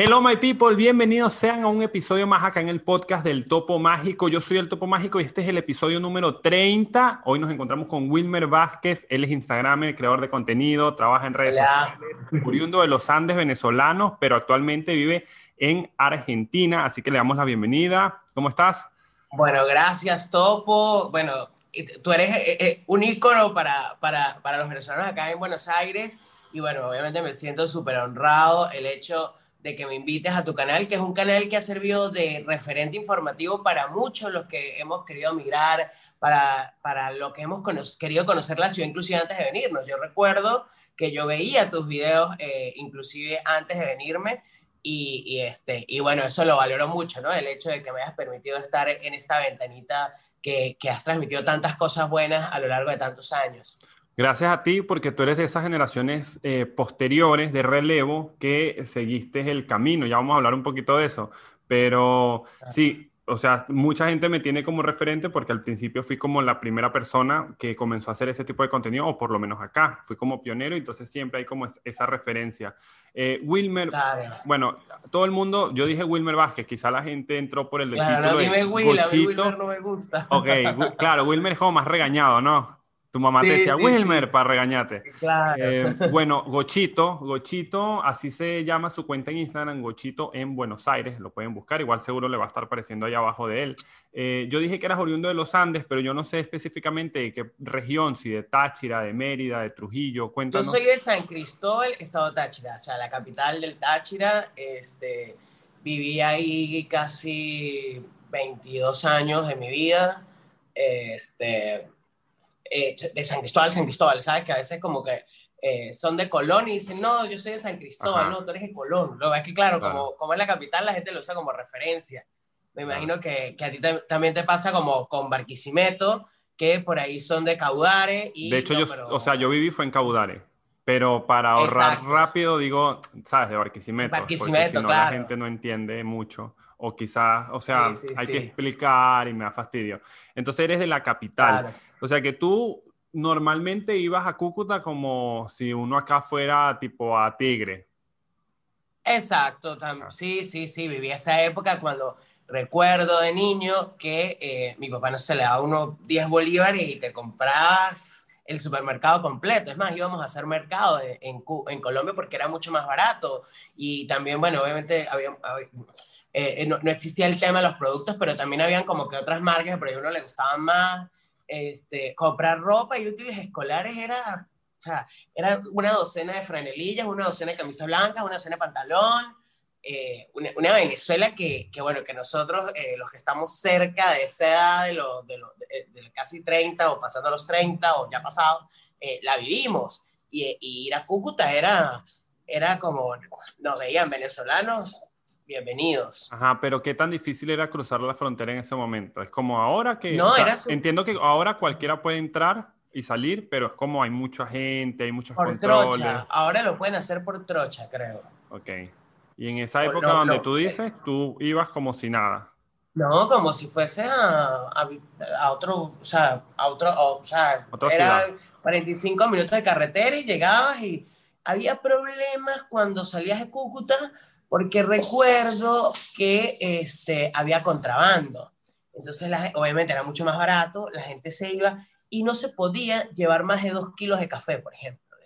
Hello my people, bienvenidos sean a un episodio más acá en el podcast del Topo Mágico. Yo soy el Topo Mágico y este es el episodio número 30. Hoy nos encontramos con Wilmer Vázquez, él es Instagramer, creador de contenido, trabaja en redes sociales, oriundo de los Andes venezolanos, pero actualmente vive en Argentina, así que le damos la bienvenida. ¿Cómo estás? Bueno, gracias Topo. Bueno, tú eres eh, eh, un ícono para, para, para los venezolanos acá en Buenos Aires y bueno, obviamente me siento súper honrado el hecho de que me invites a tu canal, que es un canal que ha servido de referente informativo para muchos los que hemos querido migrar, para, para lo que hemos querido conocer la ciudad inclusive antes de venirnos. Yo recuerdo que yo veía tus videos eh, inclusive antes de venirme y, y, este, y bueno, eso lo valoro mucho, ¿no? El hecho de que me hayas permitido estar en esta ventanita que, que has transmitido tantas cosas buenas a lo largo de tantos años. Gracias a ti, porque tú eres de esas generaciones eh, posteriores de relevo que seguiste el camino. Ya vamos a hablar un poquito de eso. Pero sí, o sea, mucha gente me tiene como referente porque al principio fui como la primera persona que comenzó a hacer ese tipo de contenido, o por lo menos acá. Fui como pionero, y entonces siempre hay como esa referencia. Eh, Wilmer, bueno, todo el mundo, yo dije Wilmer Vázquez, quizá la gente entró por el claro, título no, dime Will, Wilmer no me gusta. Ok, claro, Wilmer es como más regañado, ¿no? Tu mamá te decía Wilmer para regañarte. Claro. Eh, bueno, Gochito, Gochito, así se llama su cuenta en Instagram, Gochito en Buenos Aires, lo pueden buscar, igual seguro le va a estar apareciendo ahí abajo de él. Eh, yo dije que eras oriundo de los Andes, pero yo no sé específicamente de qué región, si de Táchira, de Mérida, de Trujillo, cuéntanos. Yo soy de San Cristóbal, estado Táchira, o sea, la capital del Táchira, este, viví ahí casi 22 años de mi vida, este eh, de San Cristóbal, San Cristóbal, ¿sabes? Que a veces como que eh, son de Colón y dicen, no, yo soy de San Cristóbal, no, tú eres de Colón. Lo es que, claro, Como, como es la capital, la gente lo usa como referencia. Me imagino que, que, a ti también te pasa como con Barquisimeto, que por ahí son de Caudare. Y, de hecho, yo, o sea, yo viví fue en Caudare. Pero para ahorrar rápido, digo, ¿sabes? De Barquisimeto. Barquisimeto, porque si no, la gente no entiende mucho. O quizás, o sea, hay que explicar y me da fastidio. Entonces eres de la capital. Claro. O sea que tú normalmente ibas a Cúcuta como si uno acá fuera tipo a Tigre. Exacto, ah. sí, sí, sí, viví esa época cuando recuerdo de niño que eh, mi papá no se le daba unos 10 bolívares y te comprabas el supermercado completo. Es más, íbamos a hacer mercado en, en, Colombia porque era mucho más barato y también, bueno, obviamente había, eh, no, no, existía el tema de los productos, pero también habían como que otras marcas ahí a uno le gustaban más este, comprar ropa y útiles escolares era, o sea, era una docena de franelillas, una docena de camisas blancas, una docena de pantalón, eh, una, Venezuela que, que, bueno, que nosotros, eh, los que estamos cerca de esa edad, de, los de, de, casi 30 o pasando a los 30 o ya pasado, eh, la vivimos. Y, y, ir a Cúcuta era, era como, nos veían venezolanos bienvenidos. Ajá, pero qué tan difícil era cruzar la frontera en ese momento. Es como ahora que... No, era Entiendo que ahora cualquiera puede entrar y salir, pero es como hay mucha gente, hay muchos por Trocha. Ahora lo pueden hacer por trocha, creo. Ok. Y en esa época donde tú dices, tú ibas como si nada. No, como si fuese a, a, otro, o sea, a otro, o, sea, era 45 minutos de carretera y llegabas y había problemas cuando salías de Cúcuta porque recuerdo que este, había contrabando. Entonces, obviamente era mucho más barato, la gente se iba y no se podía llevar más de dos kilos de café, por ejemplo.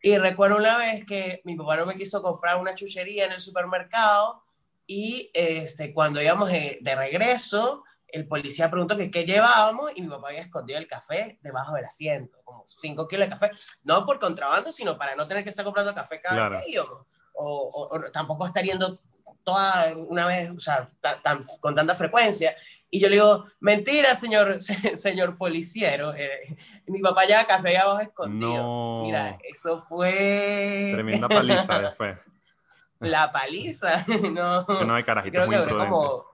Y recuerdo una vez que mi papá no me quiso comprar una chuchería en el supermercado y este, cuando íbamos de, regreso, el policía preguntó que qué llevábamos y mi papá había escondido el café debajo del asiento, como cinco kilos de café, no por contrabando, sino para no tener que estar comprando café cada vez que íbamos o, tampoco estar yendo toda una vez, o sea, con tanta frecuencia. Y yo le digo, mentira, señor, señor policiero. Eh, mi papá ya café abajo escondido. Mira, eso fue... Tremenda paliza después. La paliza, no. no hay carajito Creo que como...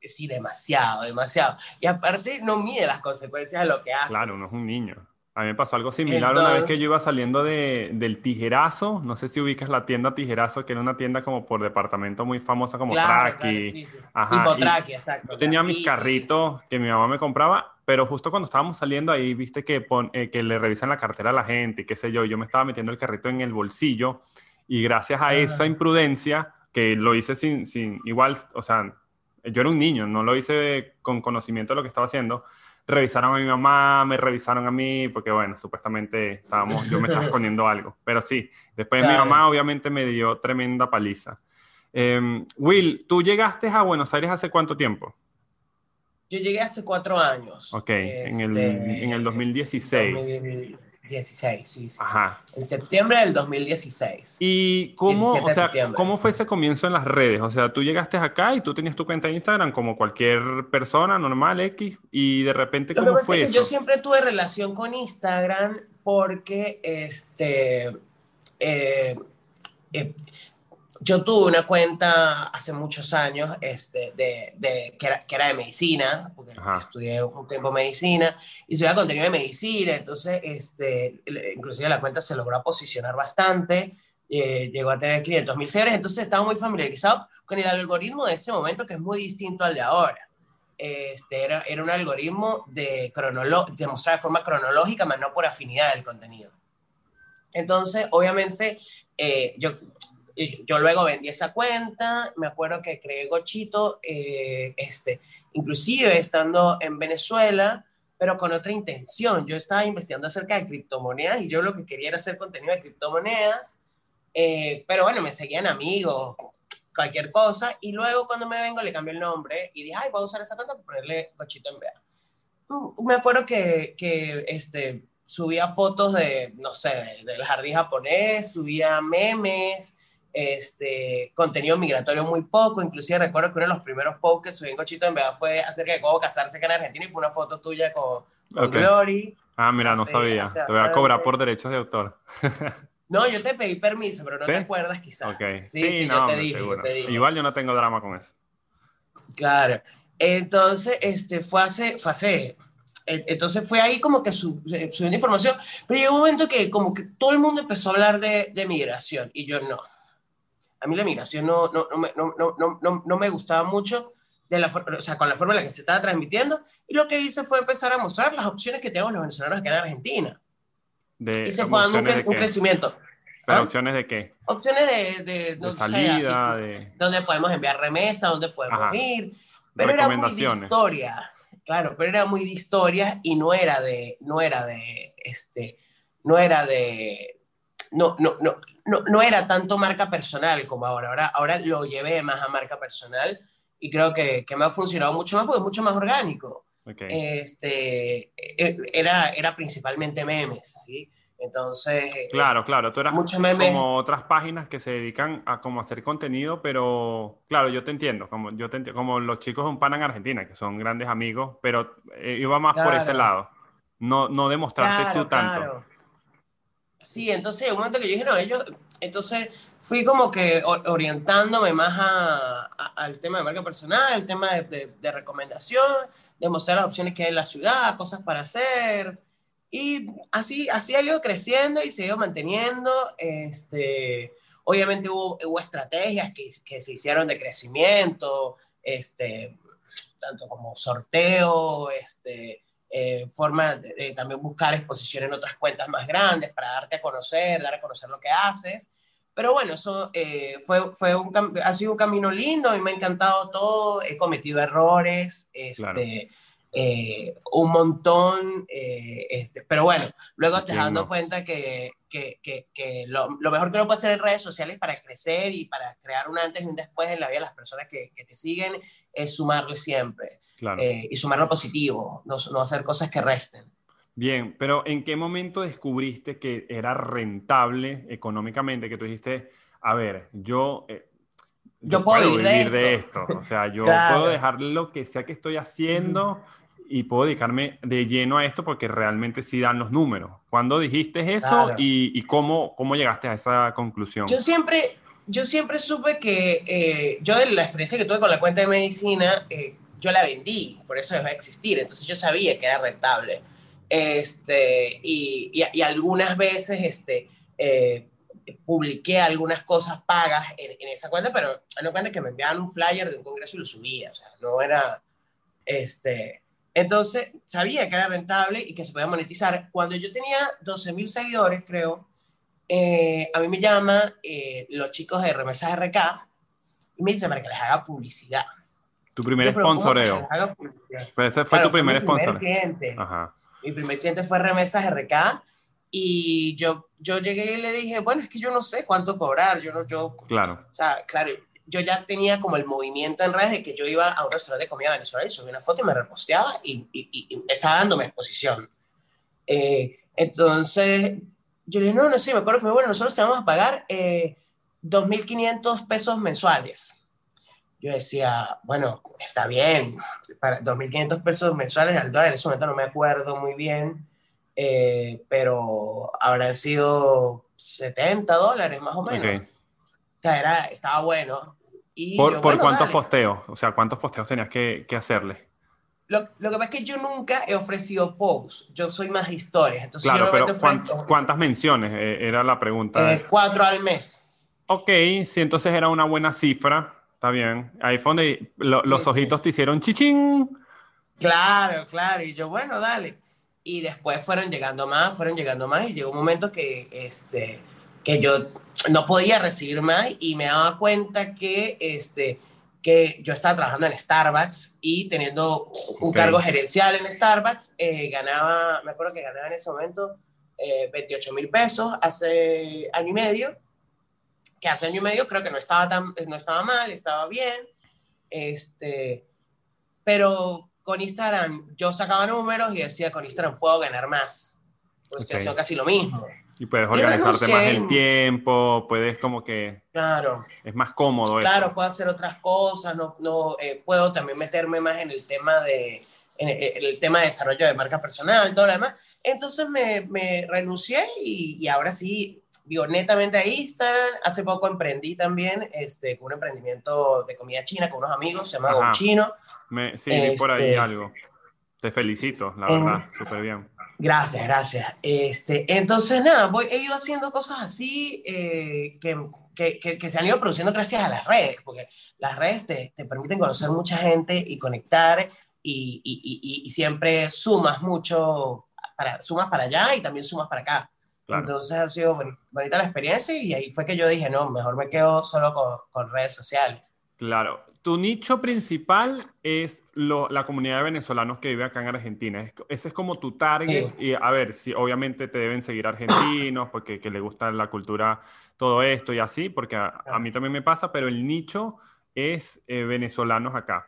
Sí, demasiado, demasiado. Y aparte no mide las consecuencias de lo que hace. Claro, uno es un niño. A mí me pasó algo similar una vez que yo iba saliendo de, del Tijerazo. No sé si ubicas la tienda Tijerazo, que era una tienda como por departamento muy famosa como claro, Traki. sí, sí. Ajá. Traki, exacto. Yo tenía mis carritos que mi mamá me compraba, pero justo cuando estábamos saliendo ahí, viste que, eh, que le revisan la cartera a la gente y qué sé yo. Yo me estaba metiendo el carrito en el bolsillo Y gracias a esa imprudencia, que lo hice sin, sin, igual, o sea, yo era un niño, no lo hice con conocimiento de lo que estaba haciendo, revisaron a mi mamá, me revisaron a mí, porque bueno, supuestamente estábamos, yo me estaba escondiendo algo. Pero sí, después mi mamá obviamente me dio tremenda paliza. Em, Will, ¿tú llegaste a Buenos Aires hace cuánto tiempo? Yo llegué hace cuatro años. Ok, en, el, en el 2016. 16, sí, sí. Ajá. En septiembre del 2016. ¿Y cómo, o sea, cómo fue ese comienzo en las redes? O sea, tú llegaste acá y tú tenías tu cuenta de Instagram como cualquier persona normal, X, y de repente, ¿cómo fue eso? yo siempre tuve relación con Instagram porque, este, eh, eh, yo tuve una cuenta hace muchos años este, de, de que, era, que, era, de medicina, porque estudié un tiempo medicina y subía contenido de medicina, entonces este, inclusive la cuenta se logró posicionar bastante, eh, llegó a tener 500 mil seguidores, entonces estaba muy familiarizado con el algoritmo de ese momento que es muy distinto al de ahora. Este, era, era un algoritmo de, de mostrar de forma cronológica, más no por afinidad del contenido. Entonces, obviamente, eh, yo yo luego vendí esa cuenta, me acuerdo que creé Gochito, eh, este, inclusive estando en Venezuela, pero con otra intención. Yo estaba investigando acerca de criptomonedas y yo lo que quería era hacer contenido de criptomonedas, eh, pero bueno, me seguían amigos, cualquier cosa, y luego cuando me vengo le cambié el nombre y dije, ay, voy a usar esa cuenta para ponerle Gochito en vea. Mm, me acuerdo que, que este, subía fotos de, no sé, del jardín japonés, subía memes, este, contenido migratorio muy poco, inclusive recuerdo que uno de los primeros posts que subí en Cochito en verdad fue acerca de cómo casarse acá en Argentina y fue una foto tuya con, Glory. Ah, mira, no sabía. te voy a cobrar por derechos de autor. no, yo te pedí permiso, pero no te acuerdas quizás. Sí, sí, no, yo te dije, Igual yo no tengo drama con eso. Claro. Entonces, este, fue hace, fue hace entonces fue ahí como que subió una información, pero llegó un momento que como que todo el mundo empezó a hablar de, de migración y yo no a mí la migración no, no, no, no, no, no, no me gustaba mucho de la, o sea, con la forma en la que se estaba transmitiendo, y lo que hice fue empezar a mostrar las opciones que tenemos los venezolanos acá en Argentina. De, y se fue dando un, crecimiento. ¿Pero ¿Ah? opciones de qué? Opciones de, de, de salida, de... donde podemos enviar remesa, donde podemos ir. Pero era muy de historias, claro, pero era muy de historias y no era de, no era de, este, no era de, no, no, no, no, no, era tanto marca personal como ahora. ahora. Ahora lo llevé más a marca personal y creo que, que me ha funcionado mucho más porque es mucho más orgánico. Este, e, era, era principalmente memes, ¿sí? Entonces... Claro, claro, tú eras como otras páginas que se dedican a como hacer contenido, pero claro, yo te entiendo, como, yo te como los chicos de un pan en Argentina, que son grandes amigos, pero eh, iba más por ese lado, no, no demostrarte tú tanto. Sí, entonces, un momento que yo dije, no, ellos, entonces fui como que orientándome más al tema de marca personal, el tema de, de, recomendación, de mostrar las opciones que hay en la ciudad, cosas para hacer. Y así, así ha ido creciendo y se ha ido manteniendo. Este, obviamente hubo, hubo estrategias que, que, se hicieron de crecimiento, este, tanto como sorteo, este, eh, forma de, también buscar exposición en otras cuentas más grandes para darte a conocer, dar a conocer lo que haces. Pero bueno, eso eh, fue, fue un, ha sido un camino lindo y me ha encantado todo. He cometido errores, este, eh, un montón, este, pero bueno, luego te das dando cuenta que, que, que, lo, lo, mejor que uno puede hacer en redes sociales para crecer y para crear un antes y un después en la vida de las personas que, te siguen es sumarle siempre eh, y sumar lo positivo, no, no hacer cosas que resten. Bien, pero ¿en qué momento descubriste que era rentable económicamente? Que tú dijiste, a ver, yo, eh, yo, puedo, vivir, de, esto. O sea, yo puedo dejar lo que sea que estoy haciendo y puedo dedicarme de lleno a esto porque realmente sí dan los números. ¿Cuándo dijiste eso y, y, cómo, cómo llegaste a esa conclusión? Yo siempre, yo siempre supe que eh, yo de la experiencia que tuve con la cuenta de medicina, eh, yo la vendí, por eso dejó de existir, entonces yo sabía que era rentable. Este, y, y, algunas veces este, eh, publiqué algunas cosas pagas en, en, esa cuenta, pero no cuenta que me enviaban un flyer de un congreso y lo subía, o sea, no era, este, entonces, sabía que era rentable y que se podía monetizar. Cuando yo tenía 12 mil seguidores, creo, eh, a mí me llaman eh, los chicos de Remesas RK y me dicen para que les haga publicidad. Tu primer sponsoreo. Pero ese fue tu primer sponsor. cliente. Mi primer cliente fue Remesas RK y yo, yo llegué y le dije, bueno, es que yo no sé cuánto cobrar. Yo no, yo. Claro. O sea, claro, yo ya tenía como el movimiento en redes de que yo iba a un restaurante de comida venezolana y subí una foto y me reposteaba y, y, estaba dándome exposición. Eh, entonces, yo le dije, no, no sé, me acuerdo que bueno, nosotros te vamos a pagar eh, 2.500 pesos mensuales. Yo decía, bueno, está bien, para 2.500 pesos mensuales al dólar, en ese momento no me acuerdo muy bien, eh, pero habrán sido 70 dólares más o menos. O sea, era, estaba bueno. Y ¿Por, ¿por cuántos posteos? O sea, ¿cuántos posteos tenías que, que hacerle? Lo, lo, que pasa es que yo nunca he ofrecido posts, yo soy más historias. Entonces claro, pero ¿cuántas menciones? Eh, era la pregunta. Eh, cuatro al mes. Ok, si entonces era una buena cifra, está bien. Ahí fue donde los ojitos te hicieron chichín. Claro, claro. Y yo, bueno, dale. Y después fueron llegando más, fueron llegando más. Y llegó un momento que, este, que yo no podía recibir más y me daba cuenta que este, que yo estaba trabajando en Starbucks y teniendo un cargo gerencial en Starbucks, eh, ganaba, me acuerdo que ganaba en ese momento 28 eh, mil pesos hace año y medio, que hace año y medio creo que no estaba, tan, no estaba mal, estaba bien, este, pero con Instagram yo sacaba números y decía, con Instagram puedo ganar más, pues okay. casi lo mismo. Y puedes organizarte más el tiempo, puedes como que... Claro. Es más cómodo. Claro, puedo hacer otras cosas, no, no eh, puedo también meterme más en el tema de... En el, tema de desarrollo de marca personal, todo lo demás. Entonces me, me renuncié y, y, ahora sí, digo, netamente a Instagram. Hace poco emprendí también este, un emprendimiento de comida china con unos amigos, se llama Chino. sí, por ahí este, algo. Te felicito, la verdad, súper bien. Gracias, gracias. Este, entonces, nada, voy, he ido haciendo cosas así eh, que, que, que, se han ido produciendo gracias a las redes, porque las redes te, te permiten conocer mucha gente y conectar y, y, y, siempre sumas mucho, para, sumas para allá y también sumas para acá. Entonces ha sido bonita la experiencia y ahí fue que yo dije, no, mejor me quedo solo con, con redes sociales. Claro, tu nicho principal es la comunidad de venezolanos que vive acá en Argentina. ese es como tu target. Y a ver, si obviamente te deben seguir argentinos porque que le gusta la cultura, todo esto y así, porque a, mí también me pasa, pero el nicho es eh, venezolanos acá.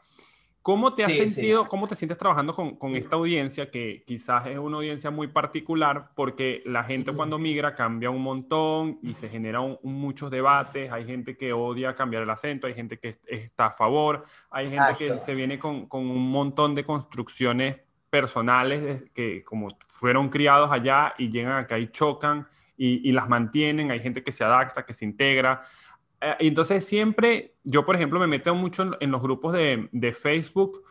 ¿Cómo te has sentido, cómo te sientes trabajando con, con, esta audiencia que quizás es una audiencia muy particular porque la gente cuando migra cambia un montón y se generan muchos debates, hay gente que odia cambiar el acento, hay gente que está a favor, hay gente que se viene con, con, un montón de construcciones personales que como fueron criados allá y llegan acá y chocan y, y las mantienen, hay gente que se adapta, que se integra. Eh, entonces siempre, yo por ejemplo me meto mucho en, los grupos de, de, Facebook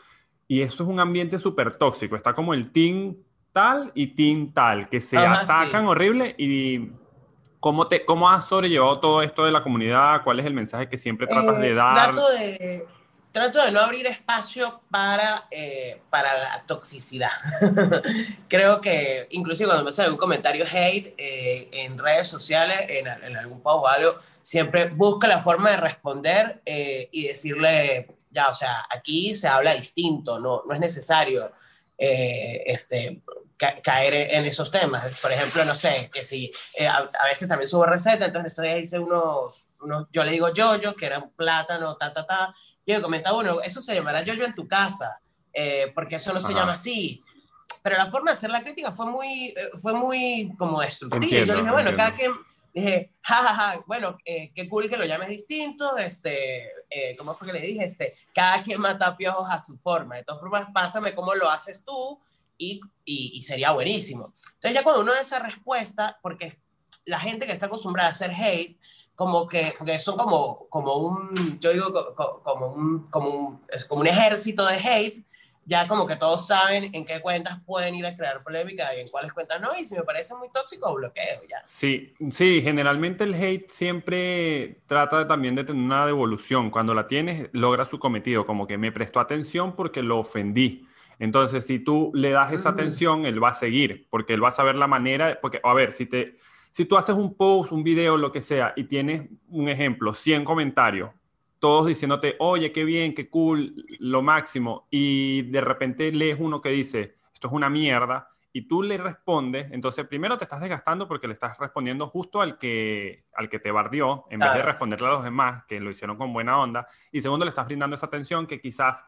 y eso es un ambiente súper tóxico. Está como el team tal y team tal, que se atacan horrible y ¿cómo, te, ¿cómo has sobrellevado todo esto de la comunidad? ¿Cuál es el mensaje que siempre tratas de eh, dar? Trato de, trato de no abrir espacio para, eh, para la toxicidad. Creo que inclusive cuando me sale algún comentario hate eh, en redes sociales, en, en, algún post o algo, siempre busca la forma de responder eh, y decirle, ya, o sea, aquí se habla distinto, no, no es necesario este, caer en esos temas. Por ejemplo, no sé, que si a, a, veces también subo recetas, entonces estoy hice unos, unos, yo le digo yo, yo, que era un plátano, ta, ta, ta, yo comentaba, bueno, eso se llamará yo en tu casa, eh, porque eso no se llama así. Pero la forma de hacer la crítica fue muy, eh, fue muy como destructiva. yo le dije, bueno, cada quien, dije, jajaja, bueno, eh, qué cool que lo llames distinto, este, ¿cómo fue que le dije? Este, cada quien mata piojos a su forma. De todas formas, pásame cómo lo haces tú y, y, y sería buenísimo. Entonces ya cuando uno da esa respuesta, porque la gente que está acostumbrada a hacer hate, como que, porque son como, como un, yo digo, como un, como un, es como un ejército de hate, ya como que todos saben en qué cuentas pueden ir a crear polémica y en cuáles cuentas no, y si me parece muy tóxico, bloqueo ya. Sí, sí, generalmente el hate siempre trata también de tener una devolución. Cuando la tienes, logra su cometido, como que me prestó atención porque lo ofendí. Entonces, si tú le das esa atención, él va a seguir, porque él va a saber la manera, porque, a ver, si te si tú haces un post, un video, lo que sea, y tienes un ejemplo, 100 comentarios, todos diciéndote, oye, qué bien, qué cool, lo máximo, y de repente lees uno que dice, esto es una mierda, y tú le respondes, entonces primero te estás desgastando porque le estás respondiendo justo al que, al que te bardió, en vez de responderle a los demás, que lo hicieron con buena onda, y segundo le estás brindando esa atención que quizás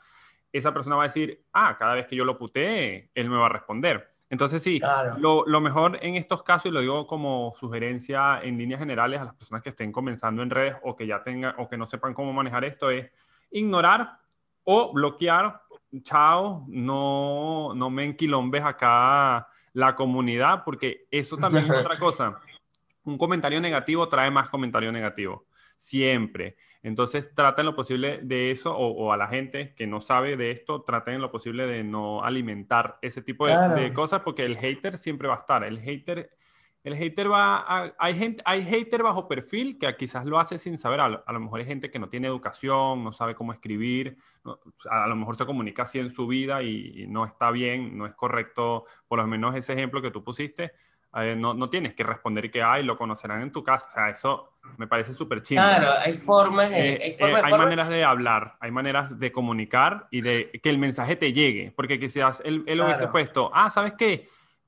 esa persona va a decir, ah, cada vez que yo lo putee, él me va a responder. Entonces sí, lo, lo, mejor en estos casos, y lo digo como sugerencia en líneas generales a las personas que estén comenzando en redes o que ya tengan o que no sepan cómo manejar esto, es ignorar o bloquear. Chao, no, no me enquilombes acá la comunidad, porque eso también es otra cosa. Un comentario negativo trae más comentario negativo, siempre. Entonces, traten lo posible de eso, o, a la gente que no sabe de esto, traten lo posible de no alimentar ese tipo de, cosas, porque el hater siempre va a estar. El hater, el hater va a, hay gente, hay hater bajo perfil que quizás lo hace sin saber. A lo, mejor hay gente que no tiene educación, no sabe cómo escribir, a lo mejor se comunica así en su vida y, y no está bien, no es correcto, por lo menos ese ejemplo que tú pusiste no, no, tienes que responder que hay, lo conocerán en tu casa. O sea, eso me parece súper chido. Claro, hay formas, eh, hay, eh, hay maneras de hablar, hay maneras de comunicar y de que el mensaje te llegue. Porque quizás él, él hubiese puesto, ah, ¿sabes qué?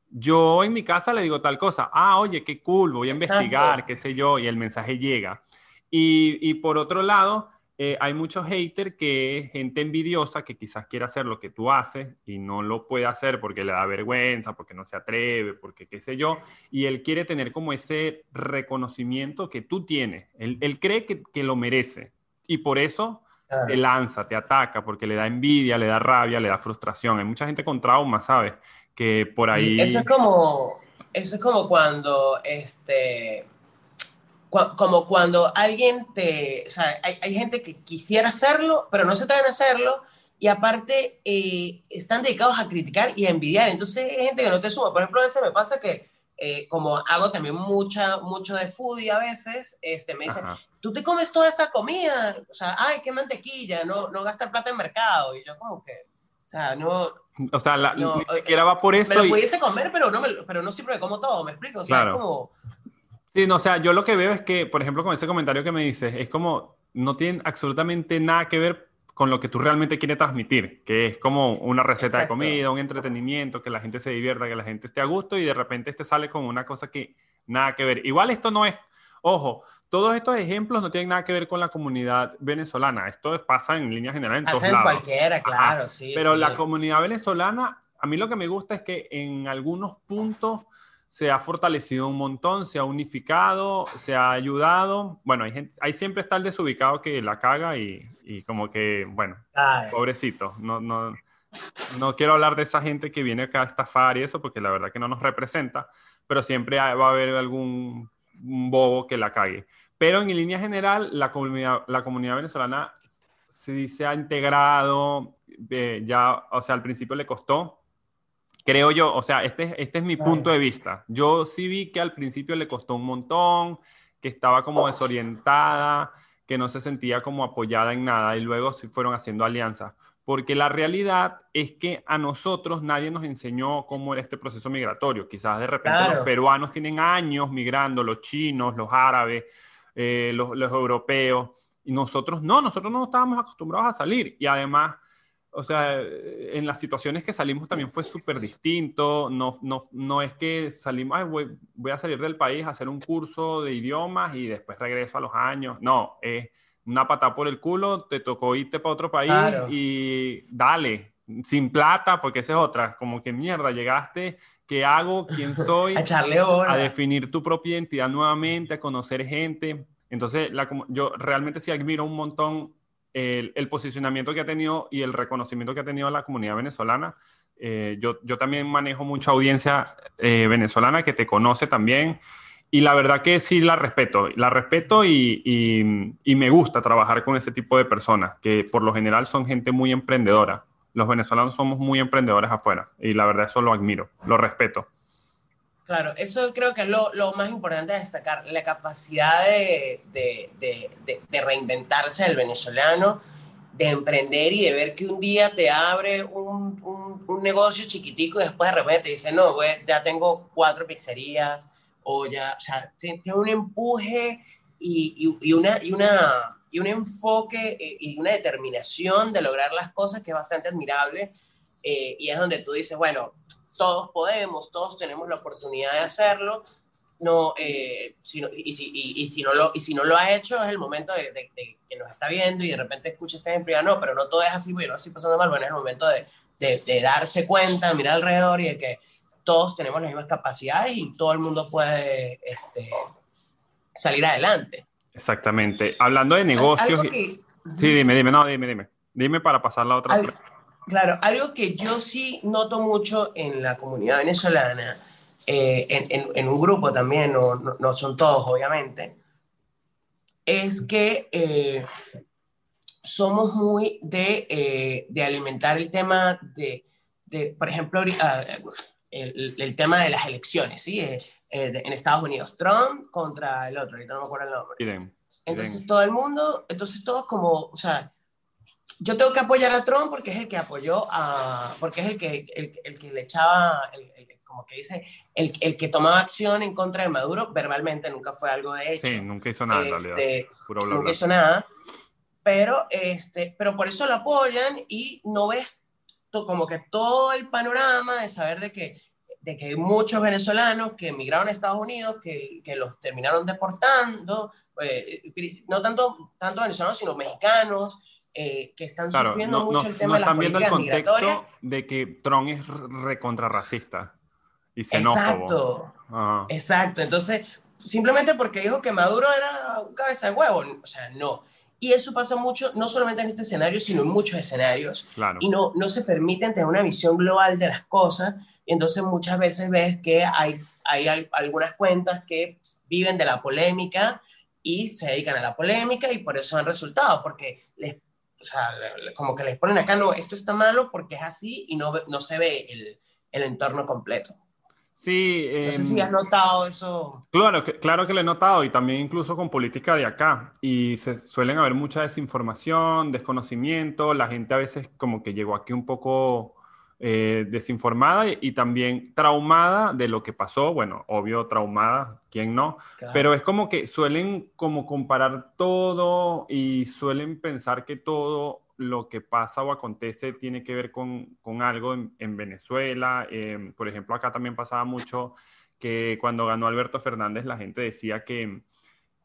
Yo en mi casa le digo tal cosa. Ah, oye, qué cool, voy a investigar, qué sé yo, y el mensaje llega. Y, y por otro lado, eh, hay muchos haters que es gente envidiosa que quizás quiere hacer lo que tú haces y no lo puede hacer porque le da vergüenza, porque no se atreve, porque qué sé yo, y él quiere tener como ese reconocimiento que tú tienes. Él, cree que, lo merece y por eso te lanza, te ataca, porque le da envidia, le da rabia, le da frustración. Hay mucha gente con trauma, ¿sabes? Que por ahí... Eso es como, eso es como cuando este como cuando alguien te, o sea, hay, hay, gente que quisiera hacerlo, pero no se traen a hacerlo, y aparte eh, están dedicados a criticar y a envidiar. Entonces hay gente que no te suma. Por ejemplo, a veces me pasa que, eh, como hago también mucha, mucho de foodie a veces, este, me dicen, tú te comes toda esa comida, o sea, ay, qué mantequilla, no, no gastar plata en mercado. Y yo como que, o sea, no... O sea, la, no, ni siquiera va por eso. Me lo pudiese comer, pero no, me, pero no siempre me como todo, ¿me explico? O sea, es como Sí, no, o sea, yo lo que veo es que, por ejemplo, con ese comentario que me dices, es como, no tiene absolutamente nada que ver con lo que tú realmente quieres transmitir, que es como una receta de comida, un entretenimiento, que la gente se divierta, que la gente esté a gusto y de repente este sale con una cosa que nada que ver. Igual esto no es, ojo, todos estos ejemplos no tienen nada que ver con la comunidad venezolana, esto pasa en línea general en todos lados. cualquiera, claro, sí. Pero la comunidad venezolana, a mí lo que me gusta es que en algunos puntos se ha fortalecido un montón, se ha unificado, se ha ayudado. Bueno, hay, gente, hay siempre está el desubicado que la caga y, y como que, bueno, pobrecito. No, no, no quiero hablar de esa gente que viene acá a estafar y eso, porque la verdad que no nos representa, pero siempre va a haber algún bobo que la cague. Pero en línea general, la comunidad, la comunidad venezolana sí se ha integrado, eh, ya, o sea, al principio le costó, creo yo, o sea, este, este es mi punto de vista. Yo sí vi que al principio le costó un montón, que estaba como desorientada, que no se sentía como apoyada en nada y luego sí fueron haciendo alianzas. Porque la realidad es que a nosotros nadie nos enseñó cómo era este proceso migratorio. Quizás de repente los peruanos tienen años migrando, los chinos, los árabes, eh, los, los europeos, y nosotros no, nosotros no estábamos acostumbrados a salir. Y además o sea, en las situaciones que salimos también fue súper distinto. No, no, no es que salimos, voy, voy, a salir del país a hacer un curso de idiomas y después regreso a los años. No, es una pata por el culo, te tocó irte para otro país y dale, sin plata, porque esa es otra. Como que mierda, llegaste, ¿qué hago? ¿Quién soy? a echarle A definir tu propia identidad nuevamente, a conocer gente. Entonces, la, yo realmente sí admiro un montón el, posicionamiento que ha tenido y el reconocimiento que ha tenido la comunidad venezolana. Eh, yo, yo, también manejo mucha audiencia eh, venezolana que te conoce también y la verdad que sí la respeto, la respeto y, y, me gusta trabajar con ese tipo de personas, que por lo general son gente muy emprendedora. Los venezolanos somos muy emprendedores afuera y la verdad eso lo admiro, lo respeto. Claro, eso creo que es lo, más importante a destacar, la capacidad de, de, de, de, reinventarse del venezolano, de emprender y de ver que un día te abre un, negocio chiquitico y después de repente te dice, no, ya tengo cuatro pizzerías, o ya, o sea, tiene un empuje y, y, una, y, una, y un enfoque eh, y una determinación de lograr las cosas que es bastante admirable. Eh, y es donde tú dices, bueno, todos podemos, todos tenemos la oportunidad de hacerlo. No, eh, si y, si, y, si no lo, y si no lo ha hecho, es el momento de, que nos está viendo y de repente escucha este ejemplo y ya no, pero no todo es así, bueno, no estoy pasando mal, bueno, es el momento de, de, darse cuenta, mirar alrededor y de que todos tenemos las mismas capacidades y todo el mundo puede este, salir adelante. Exactamente. Hablando de negocios. Sí, dime, dime, no, dime, dime. Dime para pasar la otra. Claro, algo que yo sí noto mucho en la comunidad venezolana, eh, en, en, un grupo también, no, no, son todos, obviamente, es que eh, somos muy de, eh, de, alimentar el tema de, de por ejemplo, ah, el, el, tema de las elecciones, ¿sí? En Estados Unidos, Trump contra el otro, ahorita no me acuerdo el nombre. Entonces todo el mundo, entonces todos como, o sea, yo tengo que apoyar a Trump porque es el que apoyó a, porque es el que, el, el que le echaba, el, como que dice, el, el, que tomaba acción en contra de Maduro, verbalmente nunca fue algo de hecho. Sí, nunca hizo nada en realidad. Este, nunca hizo nada, pero, este, pero por eso lo apoyan y no ves como que todo el panorama de saber de que de que hay muchos venezolanos que emigraron a Estados Unidos, que, que los terminaron deportando, eh, no tanto, tanto venezolanos, sino mexicanos, eh, que están sufriendo mucho el tema de las políticas el contexto de que Trump es recontrarracista y xenófobo. Exacto, exacto. Entonces, simplemente porque dijo que Maduro era un cabeza de huevo, o sea, no. Y eso pasa mucho, no solamente en este escenario, sino en muchos escenarios. Claro. Y no, no se permiten tener una visión global de las cosas, entonces muchas veces ves que hay, hay algunas cuentas que viven de la polémica y se dedican a la polémica y por eso han resultado, porque o sea, como que les ponen acá, no, esto está malo porque es así y no, no se ve el, el entorno completo. Sí. no sé si em, has notado eso. Claro que, claro que lo he notado y también incluso con política de acá. Y se suelen haber mucha desinformación, desconocimiento. La gente a veces como que llegó aquí un poco eh, desinformada y, también traumada de lo que pasó, bueno, obvio traumada, ¿quién no? Pero es como que suelen como comparar todo y suelen pensar que todo lo que pasa o acontece tiene que ver con, con algo en, Venezuela. Em, por ejemplo, acá también pasaba mucho que cuando ganó Alberto Fernández la gente decía que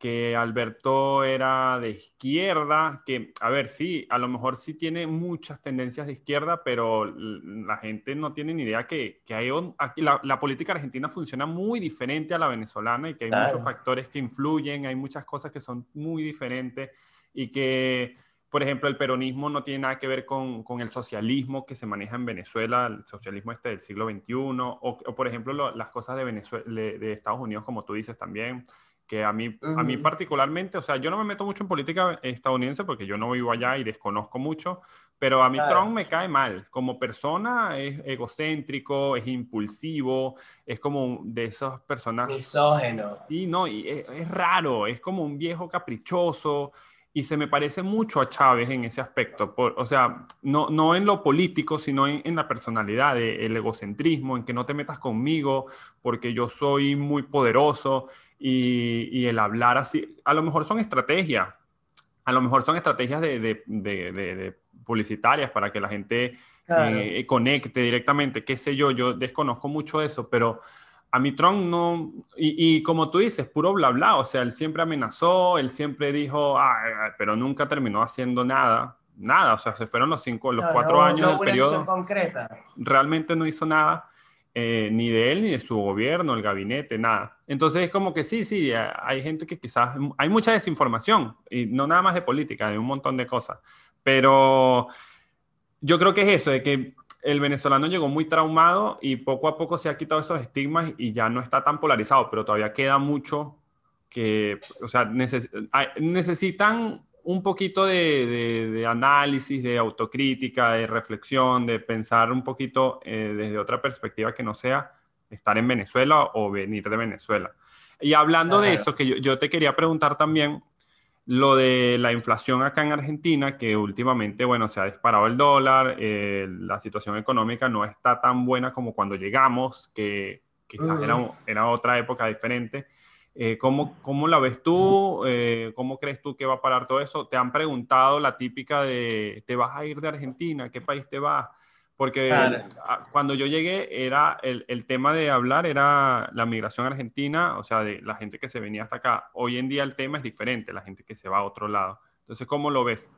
que Alberto era de izquierda, que, a ver, sí, a lo mejor sí tiene muchas tendencias de izquierda, pero la gente no tiene ni idea que, que hay, aquí la, la, política argentina funciona muy diferente a la venezolana y que hay muchos factores que influyen, hay muchas cosas que son muy diferentes y que, por ejemplo, el peronismo no tiene nada que ver con, con el socialismo que se maneja en Venezuela, el socialismo este del siglo XXI, o, o por ejemplo, las cosas de, Venezuela, de Estados Unidos, como tú dices también que a mí, a mí particularmente, o sea, yo no me meto mucho en política estadounidense porque yo no vivo allá y desconozco mucho, pero a mí Trump me cae mal. Como persona es egocéntrico, es impulsivo, es como de esas personas... Misógeno. Sí, no, y es, raro, es como un viejo caprichoso y se me parece mucho a Chávez en ese aspecto. Por, o sea, no, no en lo político, sino en, en la personalidad, el egocentrismo, en que no te metas conmigo porque yo soy muy poderoso y, el hablar así, a lo mejor son estrategias, a lo mejor son estrategias de, publicitarias para que la gente eh, conecte directamente, qué sé yo, yo desconozco mucho eso, pero a mi Trump no, y, como tú dices, puro bla bla, o sea, él siempre amenazó, él siempre dijo, pero nunca terminó haciendo nada, nada, o sea, se fueron los cinco, los cuatro años del periodo. Concreta. Realmente no hizo nada. Eh, ni de él, ni de su gobierno, el gabinete, nada. Entonces es como que sí, sí, hay gente que quizás, hay mucha desinformación, y no nada más de política, de un montón de cosas, pero yo creo que es eso, de que el venezolano llegó muy traumado y poco a poco se ha quitado esos estigmas y ya no está tan polarizado, pero todavía queda mucho que, o sea, necesitan un poquito de, análisis, de autocrítica, de reflexión, de pensar un poquito eh, desde otra perspectiva que no sea estar en Venezuela o venir de Venezuela. Y hablando de eso, que yo, te quería preguntar también lo de la inflación acá en Argentina, que últimamente, bueno, se ha disparado el dólar, eh, la situación económica no está tan buena como cuando llegamos, que, quizás era, era otra época diferente. Eh, ¿cómo, ¿cómo, la ves tú? Eh, ¿Cómo crees tú que va a parar todo eso? ¿Te han preguntado la típica de, ¿te vas a ir de Argentina? ¿Qué país te vas? Porque cuando yo llegué, era el, el, tema de hablar era la migración argentina, o sea, de la gente que se venía hasta acá. Hoy en día el tema es diferente, la gente que se va a otro lado. Entonces, ¿cómo lo ves?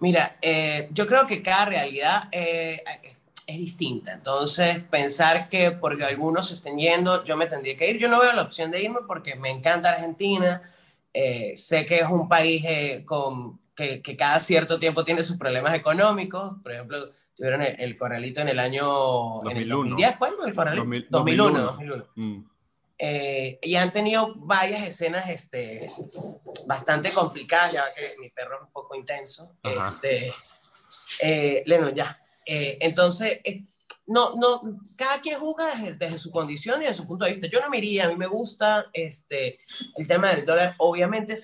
Mira, eh, yo creo que cada realidad eh, es distinta. Entonces, pensar que porque algunos se estén yendo, yo me tendría que ir, yo no veo la opción de irme porque me encanta Argentina. Eh, sé que es un país con, que, que, cada cierto tiempo tiene sus problemas económicos. Por ejemplo, tuvieron el, Corralito en el año 2001. En el 2010 fue el Corralito. 2001. 2001. Mm. Eh, y han tenido varias escenas este, bastante complicadas, ya que mi perro es un poco intenso. Este, eh, Leno, ya. Eh, entonces, eh, no, no, cada quien juzga desde, desde, su condición y desde su punto de vista. Yo no me iría, a mí me gusta este, el tema del dólar. Obviamente,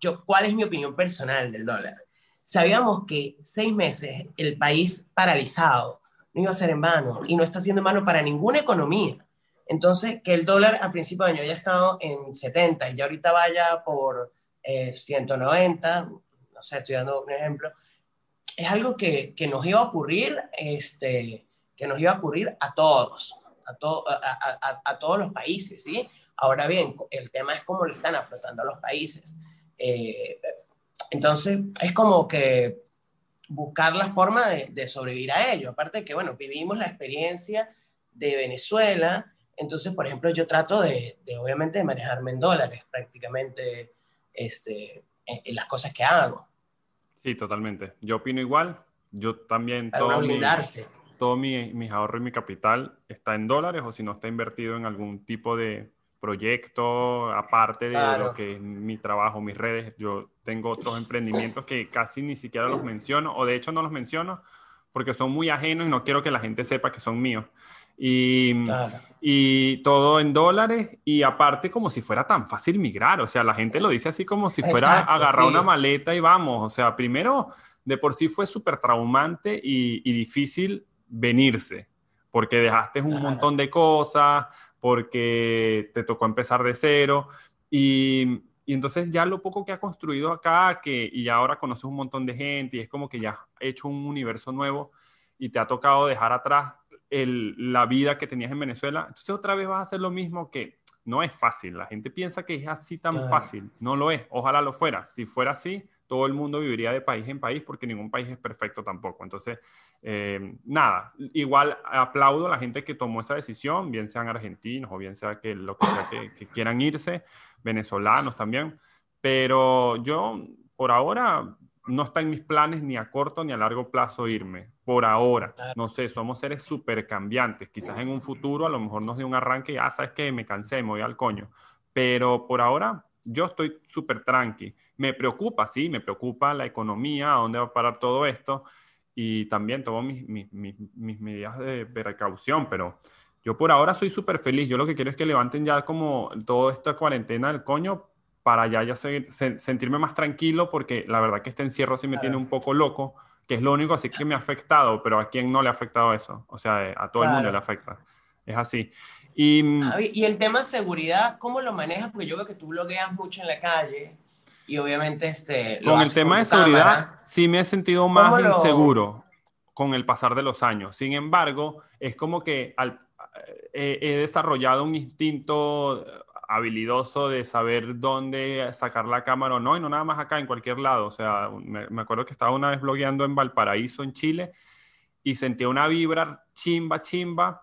yo, ¿cuál es mi opinión personal del dólar? Sabíamos que seis meses el país paralizado no iba a ser en vano y no está siendo en vano para ninguna economía. Entonces, que el dólar a principio de año haya estado en 70 y ya ahorita vaya por 190, eh, no sé, estoy dando un ejemplo, es algo que, que, nos iba a ocurrir, este, que nos iba a ocurrir a todos, a, a, a, todos los países, ¿sí? Ahora bien, el tema es cómo lo están afrontando los países. Eh, entonces, es como que buscar la forma de, sobrevivir a ello. Aparte de que, bueno, vivimos la experiencia de Venezuela. Entonces, por ejemplo, yo trato de, obviamente, de manejarme en dólares prácticamente este, en, las cosas que hago. Sí, totalmente. Yo opino igual. Yo también... Para todo mi, todo mi, mis ahorros y mi capital está en dólares o si no está invertido en algún tipo de, proyecto, aparte de lo que es mi trabajo, mis redes, yo tengo otros emprendimientos que casi ni siquiera los menciono, o de hecho no los menciono porque son muy ajenos y no quiero que la gente sepa que son míos. Y, y todo en dólares y aparte como si fuera tan fácil migrar, o sea, la gente lo dice así como si fuera agarrar una maleta y vamos, o sea, primero de por sí fue súper traumante y, y, difícil venirse, porque dejaste un montón de cosas, porque te tocó empezar de cero. Y, y, entonces ya lo poco que ha construido acá, que, y ahora conoces un montón de gente y es como que ya has hecho un universo nuevo y te ha tocado dejar atrás el, la vida que tenías en Venezuela. Entonces otra vez vas a hacer lo mismo que no es fácil. La gente piensa que es así tan fácil. No lo es. Ojalá lo fuera. Si fuera así, todo el mundo viviría de país en país porque ningún país es perfecto tampoco. Entonces, eh, nada, igual aplaudo a la gente que tomó esa decisión, bien sean argentinos o bien sea que lo que sea que, quieran irse, venezolanos también, pero yo por ahora no está en mis planes ni a corto ni a largo plazo irme, por ahora. No sé, somos seres súper cambiantes. Quizás en un futuro a lo mejor nos dé un arranque y, ah, sabes que me cansé, me voy al coño. Pero por ahora yo estoy súper tranqui. Me preocupa, sí, me preocupa la economía, a dónde va a parar todo esto y también tomo mis, mis, mis, medidas de, precaución, pero yo por ahora soy súper feliz. Yo lo que quiero es que levanten ya como toda esta cuarentena del coño para ya, ya seguir, sentirme más tranquilo porque la verdad que este encierro sí me tiene un poco loco, que es lo único así que me ha afectado, pero a quién no le ha afectado eso. O sea, a todo el mundo le afecta. Es así. Y, mm, y el tema de seguridad, ¿cómo lo manejas? Porque yo veo que tú bloqueas mucho en la calle y obviamente este... con el tema de seguridad sí me he sentido más inseguro con el pasar de los años. Sin embargo, es como que al, he, he desarrollado un instinto habilidoso de saber dónde sacar la cámara o no, y no nada más acá, en cualquier lado. O sea, me, me, acuerdo que estaba una vez blogueando en Valparaíso, en Chile, y sentía una vibra chimba, chimba,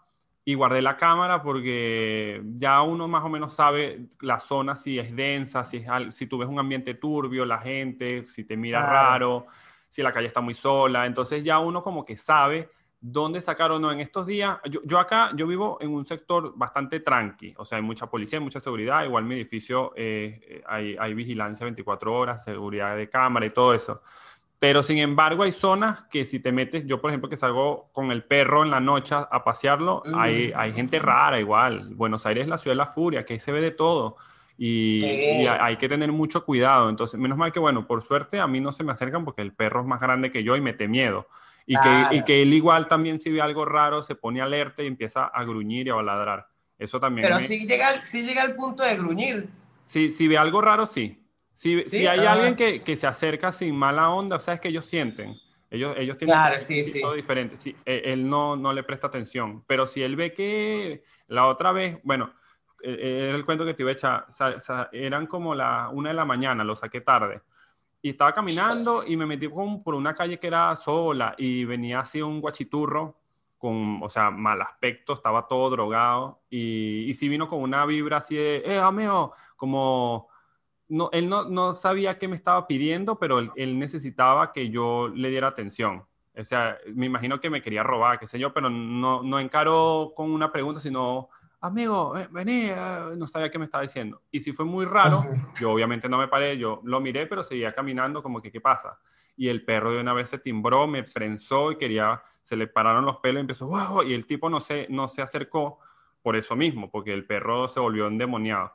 y guardé la cámara porque ya uno más o menos sabe la zona si es densa, si, es, si tú ves un ambiente turbio, la gente, si te mira raro, si la calle está muy sola. Entonces ya uno como que sabe dónde sacar o no. En estos días, yo, yo, acá, yo vivo en un sector bastante tranqui, o sea, hay mucha policía, hay mucha seguridad. Igual mi edificio eh, hay, hay vigilancia 24 horas, seguridad de cámara y todo eso. Pero sin embargo hay zonas que si te metes, yo por ejemplo que salgo con el perro en la noche a pasearlo, hay, hay gente rara igual. Buenos Aires es la ciudad de la furia, que ahí se ve de todo. Y, hay que tener mucho cuidado. Entonces, menos mal que bueno, por suerte a mí no se me acercan porque el perro es más grande que yo y mete miedo. Y, que, que él igual también si ve algo raro se pone alerta y empieza a gruñir y a ladrar. Eso también. Pero si, llega, si llega al punto de gruñir. Si, si ve algo raro, sí. Si, si hay alguien que, que, se acerca sin mala onda, o sea, es que ellos sienten. Ellos, ellos tienen claro, sí, sí. todo diferente. Sí, e, él no, no le presta atención. Pero si él ve que la otra vez, bueno, e, e, era el cuento que te iba a echar, eran como la una de la mañana, lo saqué tarde. Y estaba caminando y me metí por una calle que era sola y venía así un guachiturro con, o sea, mal aspecto, estaba todo drogado y, y sí vino con una vibra así de, eh, amigo, como no, él no, no, sabía qué me estaba pidiendo, pero él, necesitaba que yo le diera atención. O sea, me imagino que me quería robar, qué sé yo, pero no, no encaró con una pregunta, sino, amigo, vení, eh", no sabía qué me estaba diciendo. Y si fue muy raro, yo obviamente no me paré, yo lo miré, pero seguía caminando como que, ¿qué pasa? Y el perro de una vez se timbró, me prensó y quería, se le pararon los pelos y empezó, wow, y el tipo no se, no se acercó por eso mismo, porque el perro se volvió endemoniado.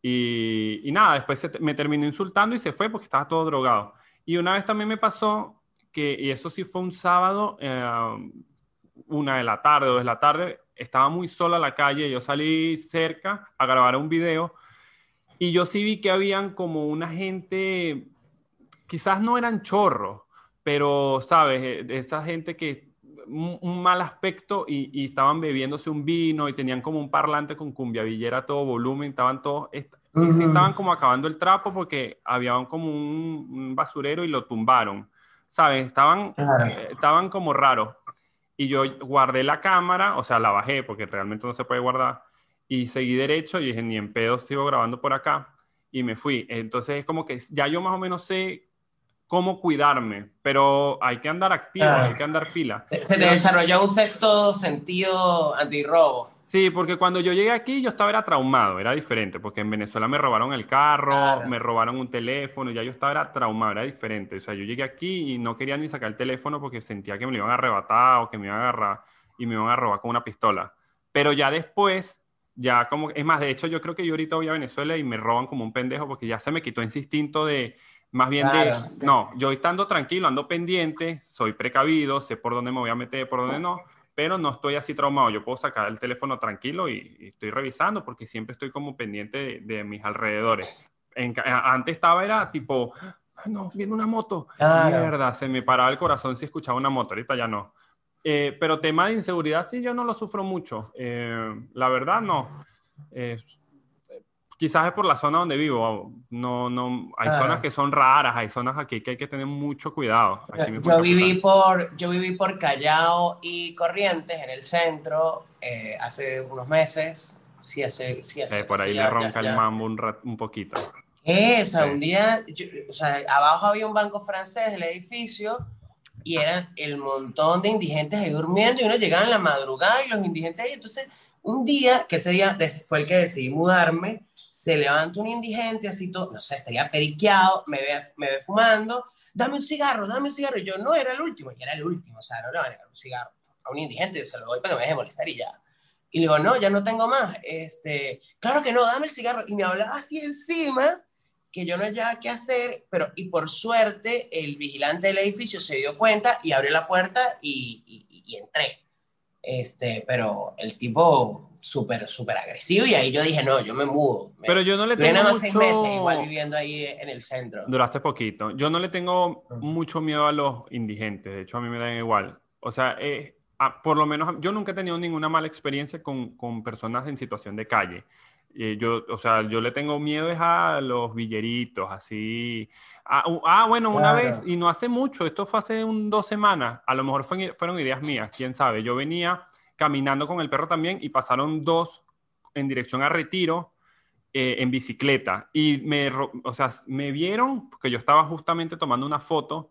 Y, nada, después me terminó insultando y se fue porque estaba todo drogado. Y una vez también me pasó que, y eso sí fue un sábado, eh, una de la tarde, dos de la tarde, estaba muy sola la calle, yo salí cerca a grabar un video y yo sí vi que habían como una gente, quizás no eran chorros, pero, ¿sabes? Eh, esa gente que un, mal aspecto y, estaban bebiéndose un vino y tenían como un parlante con cumbia villera todo volumen, estaban todos, estaban como acabando el trapo porque había como un, basurero y lo tumbaron, ¿sabes? Estaban, eh, estaban como raros. Y yo guardé la cámara, o sea, la bajé porque realmente no se puede guardar, y seguí derecho y dije, ni en pedo sigo grabando por acá, y me fui. Entonces es como que ya yo más o menos sé cómo cuidarme, pero hay que andar activo, hay que andar pila. Se te desarrolló un sexto sentido antirrobo. Sí, porque cuando yo llegué aquí yo estaba era traumado, era diferente, porque en Venezuela me robaron el carro, me robaron un teléfono, ya yo estaba era traumado, era diferente. O sea, yo llegué aquí y no quería ni sacar el teléfono porque sentía que me lo iban a arrebatar o que me iban a agarrar y me iban a robar con una pistola. Pero ya después, ya como, es más, de hecho yo creo que yo ahorita voy a Venezuela y me roban como un pendejo porque ya se me quitó ese instinto de más bien de, no, yo estando tranquilo, ando pendiente, soy precavido, sé por dónde me voy a meter, por dónde no, pero no estoy así traumado. Yo puedo sacar el teléfono tranquilo y, estoy revisando porque siempre estoy como pendiente de, mis alrededores. antes estaba, era tipo, no, viene una moto. Mierda, se me paraba el corazón si escuchaba una moto, ahorita ya no. Eh, pero tema de inseguridad, sí, yo no lo sufro mucho. Eh, la verdad, no. Eh, quizás es por la zona donde vivo. No, no, hay zonas que son raras, hay zonas aquí que hay que tener mucho cuidado. yo, viví por, yo viví por Callao y Corrientes, en el centro, eh, hace unos meses. Sí, hace, sí, hace, por ahí le ronca el mambo un, un poquito. Esa, un día, o sea, abajo había un banco francés, el edificio, y eran el montón de indigentes ahí durmiendo, y uno llegaba en la madrugada y los indigentes ahí, entonces un día, que ese día fue el que decidí mudarme, se levanta un indigente así todo, no sé, estaría periqueado, me ve, me ve fumando, dame un cigarro, dame un cigarro. Y yo no era el último, y era el último, o sea, no le van a negar un cigarro a un indigente, se lo doy para que me deje molestar y ya. Y le digo, no, ya no tengo más. Este, claro que no, dame el cigarro. Y me hablaba así encima, que yo no hallaba qué hacer, pero, y por suerte, el vigilante del edificio se dio cuenta y abrió la puerta y, entré. Este, pero el tipo súper, súper agresivo y ahí yo dije, no, yo me mudo. Pero yo no le tengo mucho... seis meses igual viviendo ahí en el centro. Duraste poquito. Yo no le tengo mucho miedo a los indigentes, de hecho a mí me dan igual. O sea, eh, por lo menos yo nunca he tenido ninguna mala experiencia con, con personas en situación de calle. Eh, yo, o sea, yo le tengo miedo es a los villeritos, así. Ah, ah bueno, una vez, y no hace mucho, esto fue hace un, dos semanas, a lo mejor fueron ideas mías, quién sabe. Yo venía caminando con el perro también y pasaron dos en dirección a Retiro eh, en bicicleta. Y me, o sea, me vieron, porque yo estaba justamente tomando una foto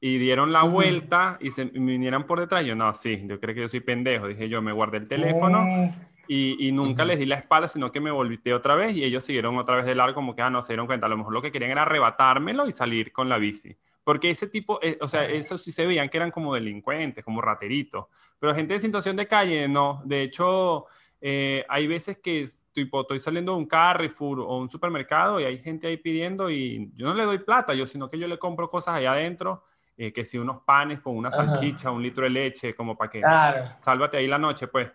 y dieron la vuelta y se me vinieran por detrás. Yo, no, sí, yo creo que yo soy pendejo. Dije yo, me guardé el teléfono. Oh y, nunca les di la espalda, sino que me volviste otra vez y ellos siguieron otra vez de largo como que, ah, no, se dieron cuenta, a lo mejor lo que querían era arrebatármelo y salir con la bici. Porque ese tipo, eh, o sea, eso sí se veían que eran como delincuentes, como rateritos, pero gente de situación de calle, no. De hecho, eh, hay veces que tipo, estoy saliendo de un Carrefour o un supermercado y hay gente ahí pidiendo y yo no le doy plata, yo, sino que yo le compro cosas ahí adentro eh, que si unos panes con una salchicha, un litro de leche, como para que sálvate ahí la noche, pues.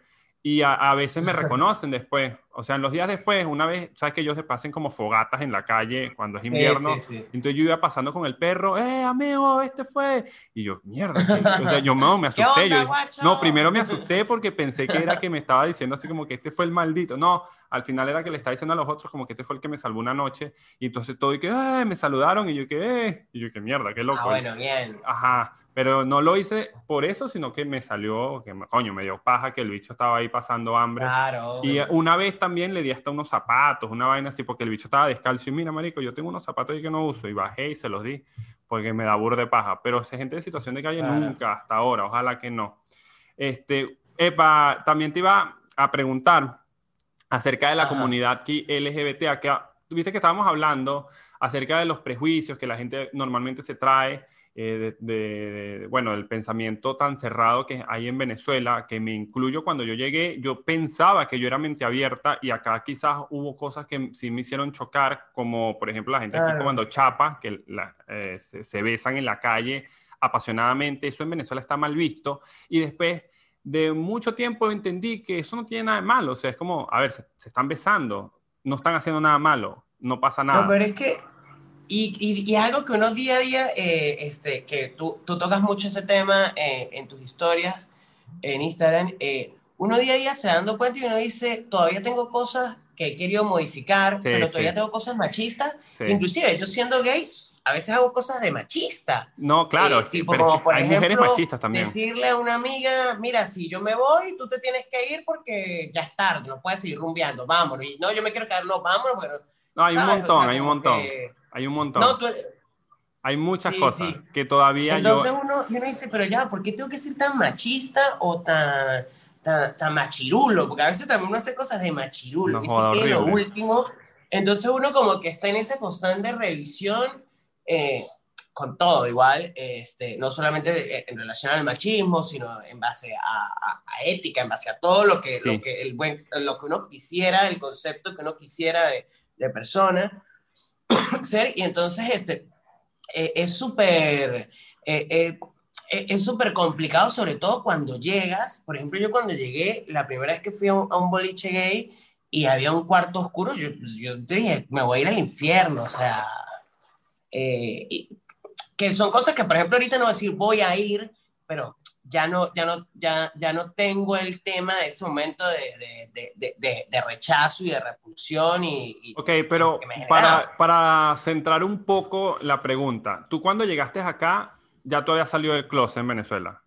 Y a, veces me reconocen después. O sea, en los días después, una vez, sabes que ellos se pasen como fogatas en la calle cuando es invierno. Entonces yo iba pasando con el perro, ¡eh, amigo, este fue! Y yo, mierda. O sea, yo no, me asusté. yo, no, primero me asusté porque pensé que era que me estaba diciendo así como que este fue el maldito. No, al final era que le estaba diciendo a los otros como que este fue el que me salvó una noche. Y entonces todo y que, ¡eh! Me saludaron y yo que, ¡eh! Y yo que, mierda, qué loco. Ah, bueno, bien. Ajá. Pero no lo hice por eso, sino que me salió, que coño, me dio paja que el bicho estaba ahí pasando hambre. Claro. Y una vez también le di hasta unos zapatos, una vaina así, porque el bicho estaba descalzo y mira, marico, yo tengo unos zapatos ahí que no uso y bajé y se los di porque me da burro de paja. Pero esa gente de situación de calle nunca, hasta ahora, ojalá que no. Este, Epa, también te iba a preguntar acerca de la comunidad LGBT, que viste que estábamos hablando acerca de los prejuicios que la gente normalmente se trae eh, de, bueno, el pensamiento tan cerrado que hay en Venezuela, que me incluyo cuando yo llegué, yo pensaba que yo era mente abierta y acá quizás hubo cosas que sí me hicieron chocar, como por ejemplo la gente aquí cuando chapa, que eh, se, besan en la calle apasionadamente, eso en Venezuela está mal visto, y después de mucho tiempo entendí que eso no tiene nada de malo, o sea, es como, a ver, se, se están besando, no están haciendo nada malo, no pasa nada. No, pero es que y, y, algo que uno día a día, eh, este, que tú, tú, tocas mucho ese tema eh, en tus historias en Instagram, eh, uno día a día se dando cuenta y uno dice, todavía tengo cosas que he querido modificar, pero todavía tengo cosas machistas. Inclusive yo siendo gay, a veces hago cosas de machista. No, claro, pero por hay mujeres machistas también. Decirle a una amiga, mira, si yo me voy, tú te tienes que ir porque ya es tarde, no puedes seguir rumbeando, vámonos. Y no, yo me quiero quedar, no, vámonos, pero... No, hay un montón, hay un montón. Hay un montón. Hay muchas cosas que todavía Entonces uno, uno dice, pero ya, ¿por qué tengo que ser tan machista o tan, tan, machirulo? Porque a veces también uno hace cosas de machirulo. y que lo último. Entonces uno como que está en esa constante revisión eh, con todo igual, este, no solamente en relación al machismo, sino en base a, ética, en base a todo lo que, lo, que el buen, lo que uno quisiera, el concepto que uno quisiera de, de persona ser, y entonces este, eh, es súper... Eh, eh, es súper complicado, sobre todo cuando llegas. Por ejemplo, yo cuando llegué, la primera vez que fui a un, boliche gay y había un cuarto oscuro, yo, yo dije, me voy a ir al infierno, o sea, que son cosas que, por ejemplo, ahorita no voy a decir voy a ir, pero ya no, ya no, ya, ya no tengo el tema de ese momento de, de, de, de rechazo y de repulsión. Y, ok, pero para, para centrar un poco la pregunta, tú cuando llegaste acá, ya tú habías salido del closet en Venezuela.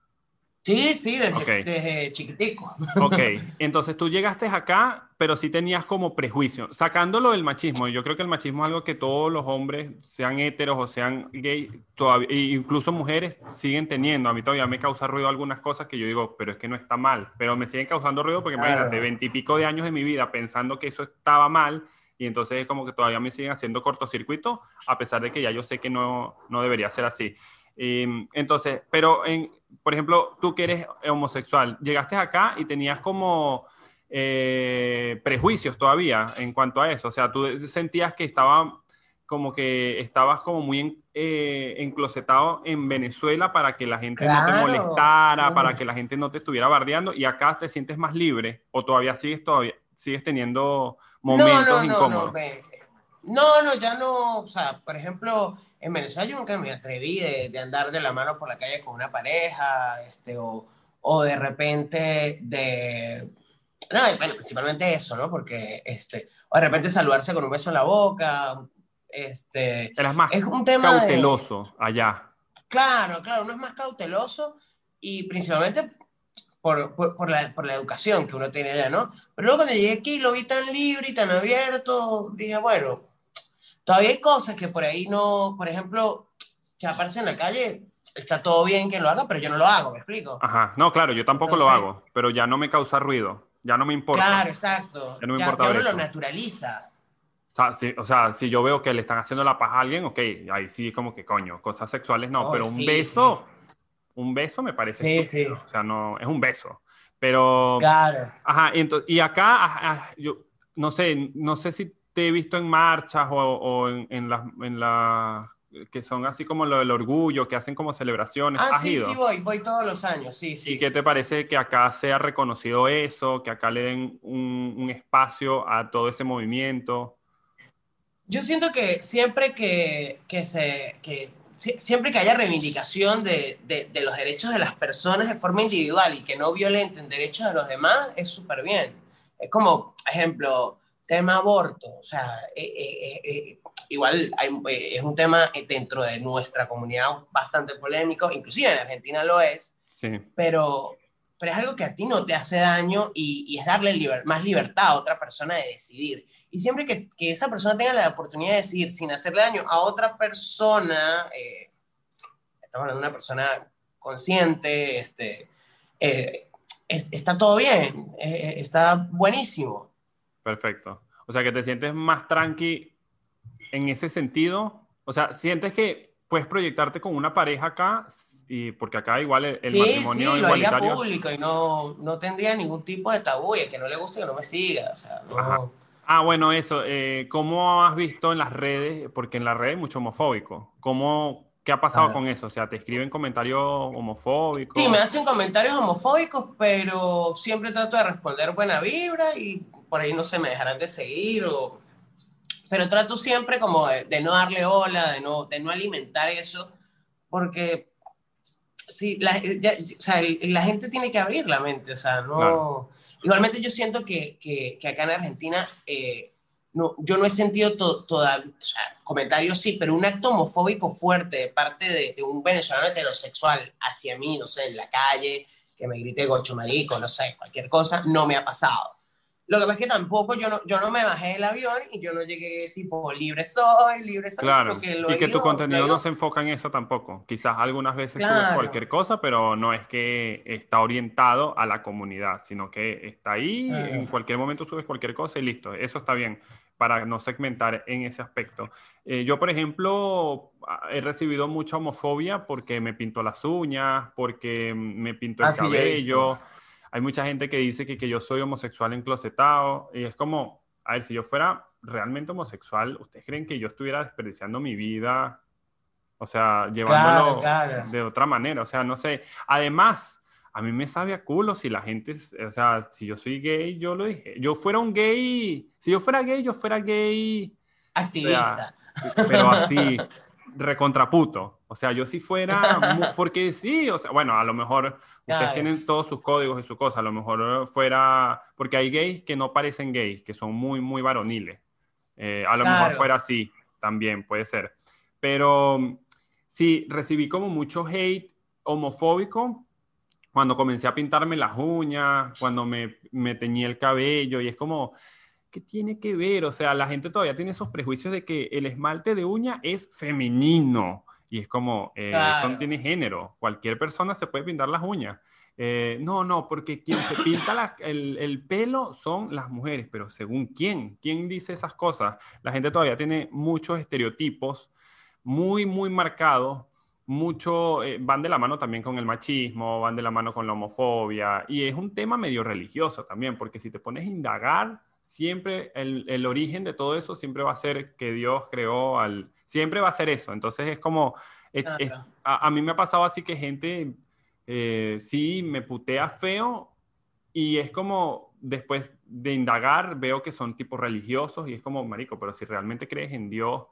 Sí, sí, desde, chiquitico. Ok, entonces tú llegaste acá, pero sí tenías como prejuicio, sacándolo del machismo. Yo creo que el machismo es algo que todos los hombres, sean heteros o sean gay, todavía, incluso mujeres, siguen teniendo. A mí todavía me causa ruido algunas cosas que yo digo, pero es que no está mal. Pero me siguen causando ruido porque imagínate, veintipico de años de mi vida pensando que eso estaba mal y entonces es como que todavía me siguen haciendo cortocircuito, a pesar de que ya yo sé que no, no debería ser así. Em, entonces, pero, en, por ejemplo, tú que eres homosexual, llegaste acá y tenías como eh, prejuicios todavía en cuanto a eso. O sea, tú sentías que estaba como que estabas como muy eh, enclosetado en Venezuela para que la gente no te molestara, para que la gente no te estuviera bardeando y acá te sientes más libre o todavía sigues todavía sigues teniendo momentos no, no, incómodos. No, no, ya no, o sea, por ejemplo, en Venezuela yo nunca me atreví de, andar de la mano por la calle con una pareja, este, o, o de repente de... No, bueno, principalmente eso, ¿no? Porque, este, o de repente saludarse con un beso en la boca, este... Eras más es un tema cauteloso allá. Claro, claro, uno es más cauteloso y principalmente por, por, por, la, por, la, educación que uno tiene allá, ¿no? Pero luego cuando llegué aquí lo vi tan libre y tan abierto, dije, bueno, Todavía hay cosas que por ahí no, por ejemplo, si aparece en la calle, está todo bien que lo haga, pero yo no lo hago, ¿me explico? Ajá, no, claro, yo tampoco lo hago, pero ya no me causa ruido, ya no me importa. Claro, exacto. Ya no me importa. Ya uno lo naturaliza. O sea, si, yo veo que le están haciendo la paja a alguien, ok, ahí sí como que coño, cosas sexuales no, pero un beso, un beso me parece. Sí, sí. O sea, no, es un beso. Pero. Claro. Ajá, y, entonces, y acá, yo no sé, no sé si he visto en marchas o, en, en, las, que son así como lo del orgullo, que hacen como celebraciones. Ah, sí, sí, voy, voy todos los años, sí, sí. ¿Y qué te parece que acá sea reconocido eso, que acá le den un, un espacio a todo ese movimiento? Yo siento que siempre que, que se, que, siempre que haya reivindicación de, de, de, los derechos de las personas de forma individual y que no violenten derechos de los demás, es súper bien. Es como, ejemplo, tema aborto, o sea, eh, eh, eh, igual hay, es un tema dentro de nuestra comunidad bastante polémico, inclusive en Argentina lo es, sí. pero, pero es algo que a ti no te hace daño y, y es darle liber, más libertad a otra persona de decidir. Y siempre que, que, esa persona tenga la oportunidad de decidir sin hacerle daño a otra persona, eh, estamos hablando de una persona consciente, este, eh, es, está todo bien, eh, está buenísimo. Perfecto. O sea, que te sientes más tranqui en ese sentido. O sea, sientes que puedes proyectarte con una pareja acá, y porque acá igual el, el sí, matrimonio sí, igualitario. Lo haría público y no, no tendría ningún tipo de tabú, y el que no le guste que no me siga. O sea, no... Ajá. Ah, bueno, eso. Eh, ¿Cómo has visto en las redes? Porque en las redes es mucho homofóbico. ¿Cómo, ¿Qué ha pasado ah. con eso? O sea, ¿te escriben comentarios homofóbicos? Sí, me hacen comentarios homofóbicos, pero siempre trato de responder buena vibra y por ahí no se me dejarán de seguir. O... Pero trato siempre como de, de no darle ola, de no, de no alimentar eso, porque sí, la, ya, o sea, la gente tiene que abrir la mente, o sea, no... Claro. Igualmente yo siento que, que, que acá en Argentina eh, no, yo no he sentido todavía, o sea, comentarios sí, pero un acto homofóbico fuerte de parte de, de, un venezolano heterosexual hacia mí, no sé, en la calle, que me grite gocho marico, no sé, cualquier cosa, no me ha pasado. Lo que pasa es que tampoco yo no, yo no me bajé del avión y yo no llegué tipo libre soy, libre soy. Claro, que y que ido, tu contenido no se enfoca en eso tampoco. Quizás algunas veces claro. subes cualquier cosa, pero no es que está orientado a la comunidad, sino que está ahí, claro. en cualquier momento subes cualquier cosa y listo. Eso está bien para no segmentar en ese aspecto. Eh, yo, por ejemplo, he recibido mucha homofobia porque me pinto las uñas, porque me pinto el Así cabello. Es hay mucha gente que dice que, que yo soy homosexual enclosetado y es como, a ver, si yo fuera realmente homosexual, ¿ustedes creen que yo estuviera desperdiciando mi vida? O sea, llevándolo claro, claro. de otra manera, o sea, no sé. Además, a mí me sabe a culo si la gente, o sea, si yo soy gay, yo lo dije. Yo fuera un gay, si yo fuera gay, yo fuera gay. Activista. O sea, pero así, recontraputo. O sea, yo si fuera, porque sí, o sea, bueno, a lo mejor ustedes tienen todos sus códigos y su cosa, a lo mejor fuera, porque hay gays que no parecen gays, que son muy, muy varoniles. Eh, a lo claro. mejor fuera así, también puede ser. Pero sí, recibí como mucho hate homofóbico cuando comencé a pintarme las uñas, cuando me, me teñí el cabello, y es como, ¿qué tiene que ver? O sea, la gente todavía tiene esos prejuicios de que el esmalte de uña es femenino. Y es como, eh, claro. eso no tiene género. Cualquier persona se puede pintar las uñas. Eh, no, no, porque quien se pinta la, el, el, pelo son las mujeres, pero según quién, quién dice esas cosas. La gente todavía tiene muchos estereotipos muy, muy marcados, mucho, eh, van de la mano también con el machismo, van de la mano con la homofobia, y es un tema medio religioso también, porque si te pones a indagar, siempre el, el origen de todo eso siempre va a ser que Dios creó al, siempre va a ser eso. Entonces es como, es, es, a, a, mí me ha pasado así que gente eh, sí me putea feo y es como después de indagar veo que son tipos religiosos y es como, marico, pero si realmente crees en Dios,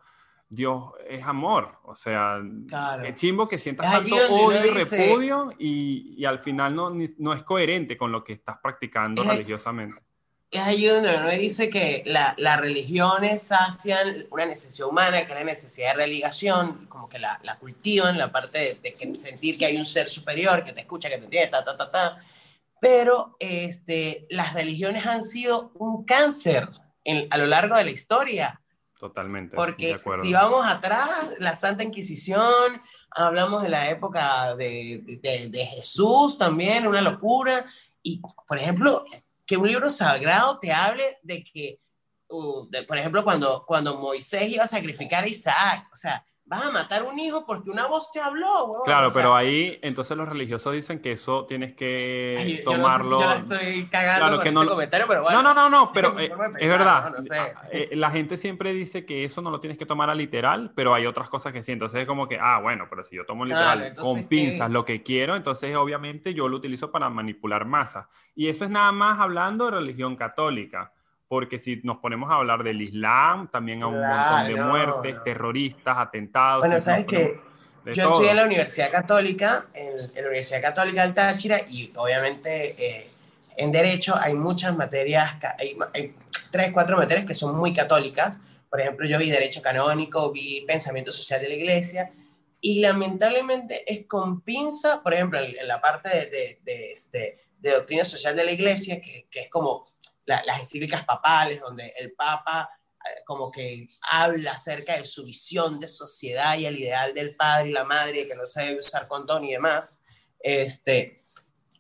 Dios es amor. O sea, claro. qué chimbo que sientas tanto odio y repudio y, y, al final no, no es coherente con lo que estás practicando es religiosamente es allí donde uno dice que las la religiones sacian una necesidad humana, que es la necesidad de religación, como que la, la cultivan, la parte de, de que sentir que hay un ser superior que te escucha, que te entiende, ta, ta, ta, ta. Pero este, las religiones han sido un cáncer en, a lo largo de la historia. Totalmente. Porque si vamos atrás, la Santa Inquisición, hablamos de la época de, de, de Jesús también, una locura. Y, por ejemplo, que un libro sagrado te hable de que, uh, por ejemplo, cuando, cuando Moisés iba a sacrificar a Isaac, o sea, vas a matar un hijo porque una voz te habló. Claro, pero ahí entonces los religiosos dicen que eso tienes que tomarlo. Yo, no sé si yo la estoy cagando claro, que no... Este comentario, pero bueno. No, no, no, no, pero eh, es verdad. Eh, la gente siempre dice que eso no lo tienes que tomar a literal, pero hay otras cosas que sí. Entonces es como que, ah, bueno, pero si yo tomo literal con pinzas lo que quiero, entonces obviamente yo lo utilizo para manipular masas. Y eso es nada más hablando de religión católica porque si nos ponemos a hablar del Islam, también hay un montón de muertes, terroristas, atentados. Bueno, sabes que yo estudié en la Universidad Católica, en, la Universidad Católica del Táchira, y obviamente eh, en Derecho hay muchas materias, hay, hay, tres, cuatro materias que son muy católicas. Por ejemplo, yo vi Derecho Canónico, vi Pensamiento Social de la Iglesia, y lamentablemente es con pinza, por ejemplo, en, la parte de, de, este, de, doctrina social de la Iglesia, que, que es como las encíclicas papales, donde el Papa eh, como que habla acerca de su visión de sociedad y el ideal del padre y la madre, que no se debe usar condón y demás, este,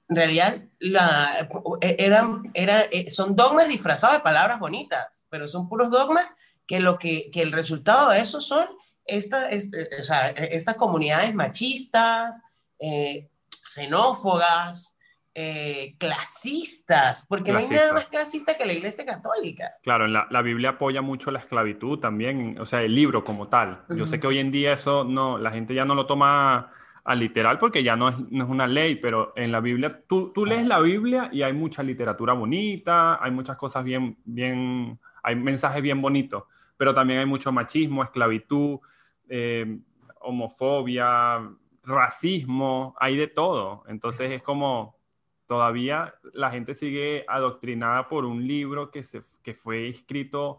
en realidad la, eh, eran, era, eh, son dogmas disfrazados de palabras bonitas, pero son puros dogmas que, lo que, que el resultado de eso son estas, o sea, estas comunidades machistas, xenófogas, eh, clasistas, porque no hay nada más clasista que la Iglesia Católica. Claro, la, la, Biblia apoya mucho la esclavitud también, o sea, el libro como tal. Yo sé que hoy en día eso no, la gente ya no lo toma a literal porque ya no es, no es una ley, pero en la Biblia, tú, tú lees la Biblia y hay mucha literatura bonita, hay muchas cosas bien, bien, hay mensajes bien bonitos, pero también hay mucho machismo, esclavitud, eh, homofobia, racismo, hay de todo. Entonces es como todavía la gente sigue adoctrinada por un libro que, se, que fue escrito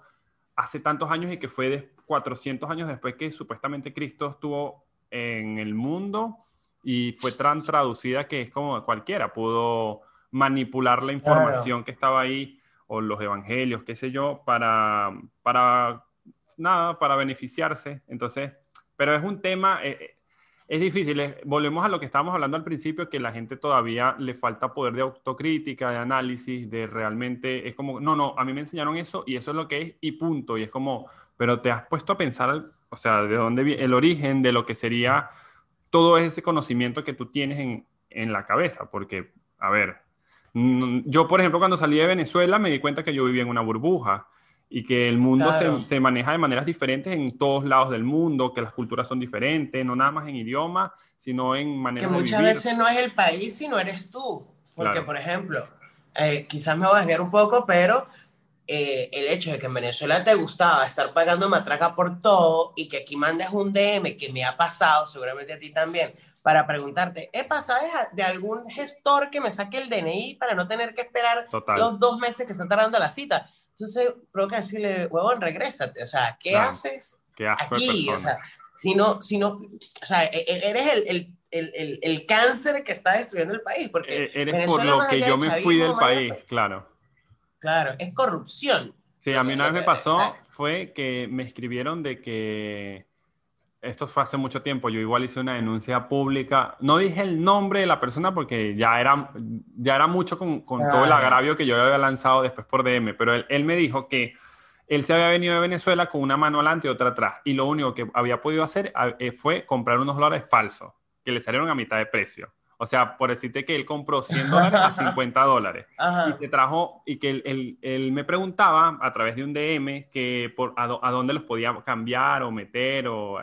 hace tantos años y que fue de 400 años después que supuestamente Cristo estuvo en el mundo y fue tan traducida que es como cualquiera pudo manipular la información que estaba ahí o los evangelios, qué sé yo, para, para nada, para beneficiarse. Entonces, pero es un tema, eh, eh, es difícil. volvemos a lo que estábamos hablando al principio, que la gente todavía le falta poder de autocrítica, de análisis, de realmente, es como, no, no, a mí me enseñaron eso y eso es lo que es y punto. Y es como, pero te has puesto a pensar, o sea, de dónde viene el origen de lo que sería todo ese conocimiento que tú tienes en, en la cabeza. Porque, a ver, yo, por ejemplo, cuando salí de Venezuela me di cuenta que yo vivía en una burbuja y que el mundo se, se, maneja de maneras diferentes en todos lados del mundo, que las culturas son diferentes, no nada más en idioma, sino en maneras Que muchas veces no es el país, sino eres tú. Porque, por ejemplo, eh, quizás me voy a desviar un poco, pero eh, el hecho de que en Venezuela te gustaba estar pagando matraca por todo y que aquí mandes un DM que me ha pasado, seguramente a ti también, para preguntarte, ¿he pasado de algún gestor que me saque el DNI para no tener que esperar los dos meses que está tardando la cita? Entonces, provoca decirle, huevón, regrésate. O sea, ¿qué haces aquí? O sea, si no, si no, o sea, e, e, eres el, el, el, el, cáncer que está destruyendo el país. Porque e, eres por lo que yo me fui del país, claro. Claro, es corrupción. Sí, a mí una vez me pasó, fue que me escribieron de que esto fue hace mucho tiempo, yo igual hice una denuncia pública, no dije el nombre de la persona porque ya era, ya era mucho con, con todo el agravio que yo había lanzado después por DM, pero él, él, me dijo que él se había venido de Venezuela con una mano adelante y otra atrás, y lo único que había podido hacer eh, fue comprar unos dólares falsos, que le salieron a mitad de precio. O sea, por decirte que él compró 100 dólares a 50 dólares. Y se trajo, y que él, él, él, me preguntaba a través de un DM que por, a, a, dónde los podía cambiar o meter. O,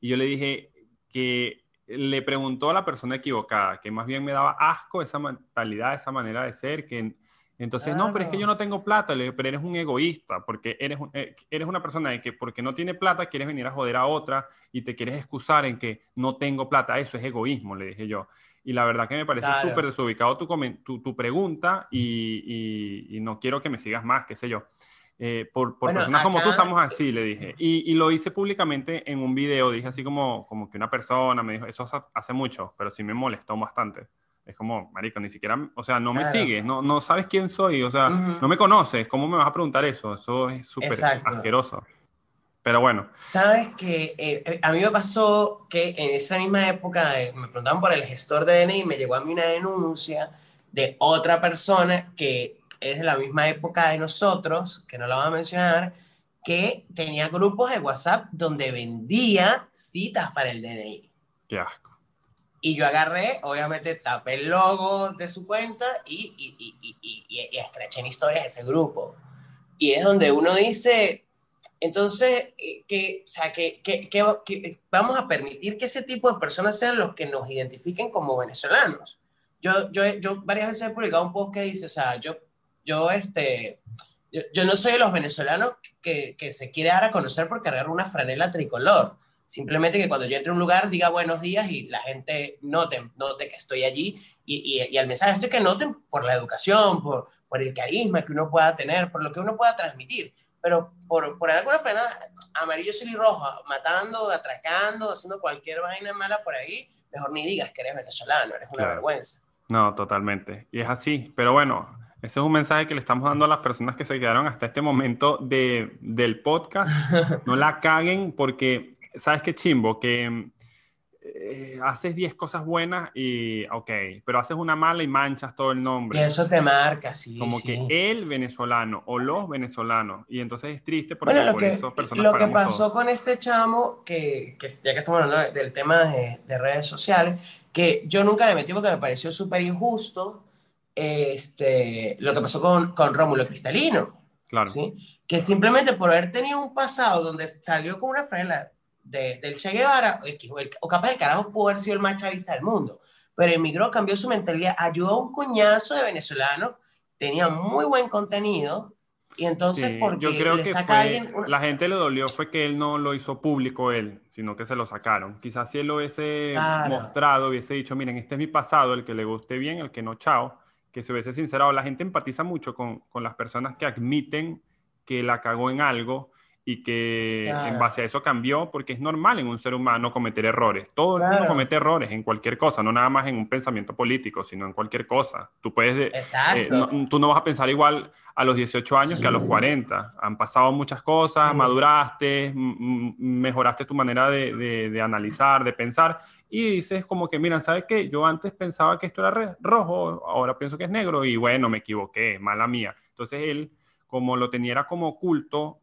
y yo le dije que le preguntó a la persona equivocada, que más bien me daba asco esa mentalidad, esa manera de ser, que entonces, no, pero es que yo no tengo plata, le pero eres un egoísta, porque eres, eh, eres una persona de que porque no tiene plata quieres venir a joder a otra y te quieres excusar en que no tengo plata, eso es egoísmo, le dije yo. Y la verdad que me parece súper desubicado tu, tu, tu pregunta y, y, no quiero que me sigas más, qué sé yo. Eh, por, por personas como tú estamos así, le dije. Y, y, lo hice públicamente en un video, dije así como, como que una persona me dijo, eso hace mucho, pero sí me molestó bastante. Es como, marico, ni siquiera, o sea, no me sigues, no, no sabes quién soy, o sea, no me conoces, ¿cómo me vas a preguntar eso? Eso es súper asqueroso. Pero bueno. Sabes que eh, eh, a mí me pasó que en esa misma época eh, me preguntaban por el gestor de DNI y me llegó a mí una denuncia de otra persona que es de la misma época de nosotros, que no la voy a mencionar, que tenía grupos de WhatsApp donde vendía citas para el DNI. Qué asco. Y yo agarré, obviamente tapé el logo de su cuenta y, y, y, y, y escraché en historias ese grupo. Y es donde uno dice, entonces, eh, que, o sea, que, que, que, vamos a permitir que ese tipo de personas sean los que nos identifiquen como venezolanos. Yo, yo, yo varias veces he publicado un post que dice, o sea, yo, yo, este, yo, yo no soy de los venezolanos que, que, se quiere dar a conocer por cargar una franela tricolor. Simplemente que cuando yo entre a un lugar diga buenos días y la gente note, note que estoy allí y, y, y el mensaje es que noten por la educación, por, por el carisma que uno pueda tener, por lo que uno pueda transmitir pero por, por alguna frena amarillo, y rojo, matando, atracando, haciendo cualquier vaina mala por ahí, mejor ni digas que eres venezolano, eres una vergüenza. No, totalmente. Y es así. Pero bueno, ese es un mensaje que le estamos dando a las personas que se quedaron hasta este momento de, del podcast. No la caguen porque, ¿sabes qué chimbo? Que eh, haces 10 cosas buenas y, ok, pero haces una mala y manchas todo el nombre. Y eso te marca, sí. Como que el venezolano o los venezolanos. Y entonces es triste porque bueno, por que, eso personas Lo que pasó con este chamo, que, que, ya que estamos hablando del tema de, de, redes sociales, que yo nunca me metí porque me pareció súper injusto este, lo que pasó con, con Rómulo Cristalino. Claro. ¿sí? Que simplemente por haber tenido un pasado donde salió con una frena de, del Che Guevara, o capaz el carajo pudo haber sido el más chavista del mundo, pero emigró, cambió su mentalidad, ayudó a un cuñazo de venezolanos, tenía muy buen contenido, y entonces sí, porque yo creo le que saca fue, alguien una... la gente le dolió fue que él no lo hizo público él, sino que se lo sacaron. Quizás si él lo hubiese Claro. mostrado, hubiese dicho, miren, este es mi pasado, el que le guste bien, el que no, chao, que se hubiese sincerado. La gente empatiza mucho con, con las personas que admiten que la cagó en algo y que en Claro. base a eso cambió, porque es normal en un ser humano cometer errores. Todo el mundo Claro. comete errores en cualquier cosa, no nada más en un pensamiento político, sino en cualquier cosa. Tú puedes... eh, no- tú no vas a pensar igual a los 18 años que a los 40. Han pasado muchas cosas, Sí. maduraste, mejoraste tu manera de, de- de analizar, de pensar, y dices como que, miran, ¿sabes qué? Yo antes pensaba que esto era rojo, ahora pienso que es negro, y bueno, me equivoqué, mala mía. Entonces él, como lo tenía como oculto,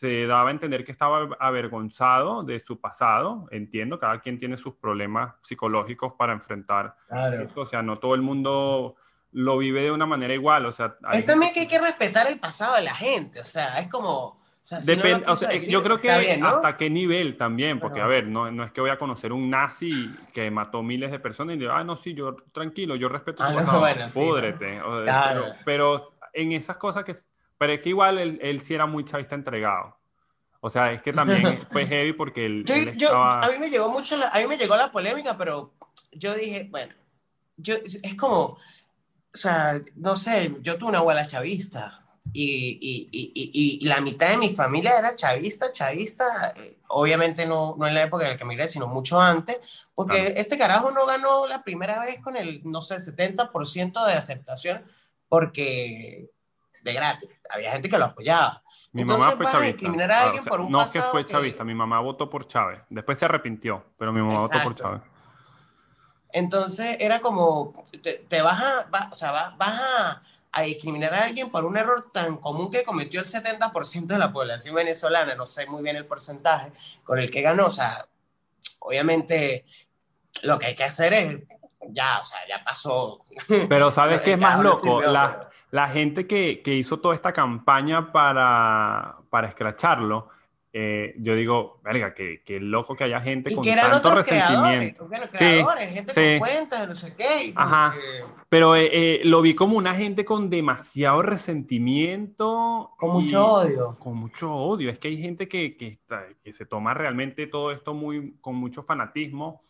se daba a entender que estaba avergonzado de su pasado. Entiendo, cada quien tiene sus problemas psicológicos para enfrentar Claro. esto. O sea, no todo el mundo lo vive de una manera igual. O sea, hay Es también que hay que respetar el pasado de la gente, o sea, es como... O sea, si no Depende, o quiso sea, decir, yo creo que bien, ¿no? hasta qué nivel también, porque Pero- a ver, no, no es que voy a conocer un nazi que mató miles de personas y digo, ah, no, sí, yo tranquilo, yo respeto Ah, tu no, pasado, bueno, sí, púdrete. O- Claro. Pero, pero en esas cosas que, pero es que igual él, él sí era muy chavista entregado. O sea, es que también fue heavy porque él, Yo, él yo- estaba... a mí me llegó mucho la, a mí me llegó la polémica, pero yo dije, bueno, yo, es como, o sea, no sé, yo tuve una abuela chavista y, y, y, y, la mitad de mi familia era chavista, chavista, eh, obviamente no, no en la época en la que emigré, sino mucho antes, porque Claro. este carajo no ganó la primera vez con el, no sé, 70% de aceptación, porque de gratis, había gente que lo apoyaba. Mi Entonces mamá fue vas a chavista. discriminar a alguien por un no que fue que- chavista, mi mamá votó por Chávez. Después se arrepintió, pero mi mamá votó por. Chávez. Entonces era como, te, te vas, a, va- o sea, va- vas a, a discriminar a alguien por un error tan común que cometió el 70% de la población venezolana, no sé muy bien el porcentaje con el que ganó, o sea, obviamente lo que hay que hacer es, ya, o sea, ya pasó. Pero ¿sabes qué es más loco? sirvió, la, pero- la gente que, que hizo toda esta campaña para, para escracharlo, eh, yo digo, verga, que, que loco que haya gente Y con que eran tanto otros creadores, resentimiento. Sí, gente sí. con cuentas, no sé qué. y como Ajá. que Pero eh, eh, lo vi como una gente con demasiado resentimiento. con y- mucho odio. Con mucho odio. Es que hay gente que, que, está- que se toma realmente todo esto muy, con mucho fanatismo.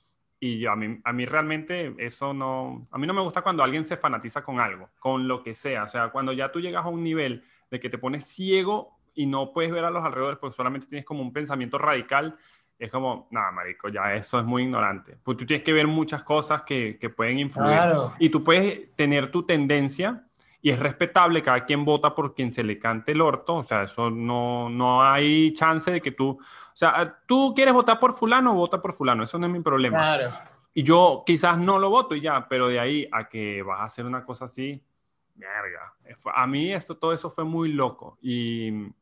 Y yo, a, mí, a mí realmente eso no... A mí no me gusta cuando alguien se fanatiza con algo, con lo que sea. O sea, cuando ya tú llegas a un nivel de que te pones ciego y no puedes ver a los alrededores porque solamente tienes como un pensamiento radical, es como, nada, marico, ya eso es muy ignorante. Pues tú tienes que ver muchas cosas que, que pueden influir. Claro. Y tú puedes tener tu tendencia y es respetable, cada quien vota por quien se le cante el orto, o sea, eso no, no hay chance de que tú, o sea, tú quieres votar por fulano, vota por fulano, eso no es mi problema. Claro. Y yo quizás no lo voto y ya, pero de ahí a que vas a hacer una cosa así, verga. A mí esto, todo eso fue muy loco y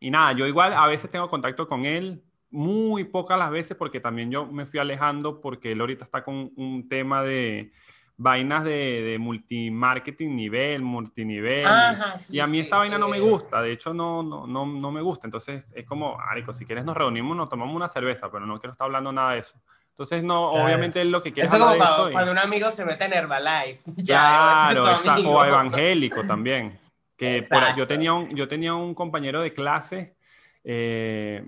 y nada, yo igual a veces tengo contacto con él, muy pocas las veces porque también yo me fui alejando porque él ahorita está con un tema de vainas de, de multimarketing nivel, multinivel. y a mí esa vaina no me gusta, de hecho no, no, no, no me gusta. Entonces es como, Arico, si quieres nos reunimos, nos tomamos una cerveza, pero no quiero estar hablando nada de eso. Entonces, no, obviamente es lo que quiere Eso como cuando, un amigo se mete en Herbalife. claro, o evangélico también. Que yo, tenía un, yo tenía un compañero de clase, eh,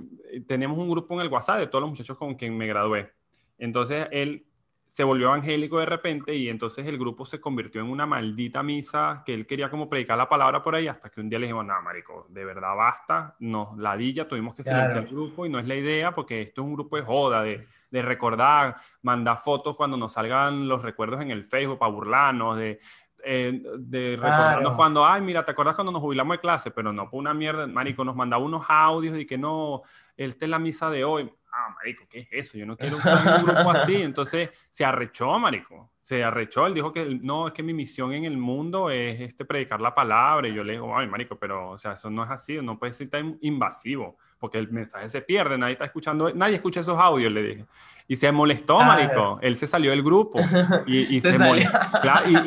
teníamos un grupo en el WhatsApp de todos los muchachos con quien me gradué. Entonces, él se volvió evangélico de repente y entonces el grupo se convirtió en una maldita misa que él quería como predicar la palabra por ahí hasta que un día le dijimos, no, marico, de verdad basta, nos ladilla, tuvimos que silenciar el grupo y no es la idea porque esto es un grupo de joda, de, de recordar, mandar fotos cuando nos salgan los recuerdos en el Facebook para burlarnos, de, eh, de recordarnos cuando, ay, mira, ¿te acuerdas cuando nos jubilamos de clase? Pero no, por una mierda, marico, nos mandaba unos audios y que no, esta es la misa de hoy. Ah, marico, ¿qué es eso? Yo no quiero un, grupo así. Entonces se arrechó, marico. Se arrechó. Él dijo que no, es que mi misión en el mundo es este, predicar la palabra. Y yo le digo, ay, marico, pero, o sea, eso no es así. No puede ser tan invasivo porque el mensaje se pierde. Nadie está escuchando, nadie escucha esos audios, le dije. Y se molestó, marico. Él se salió del grupo. Y, se, molestó.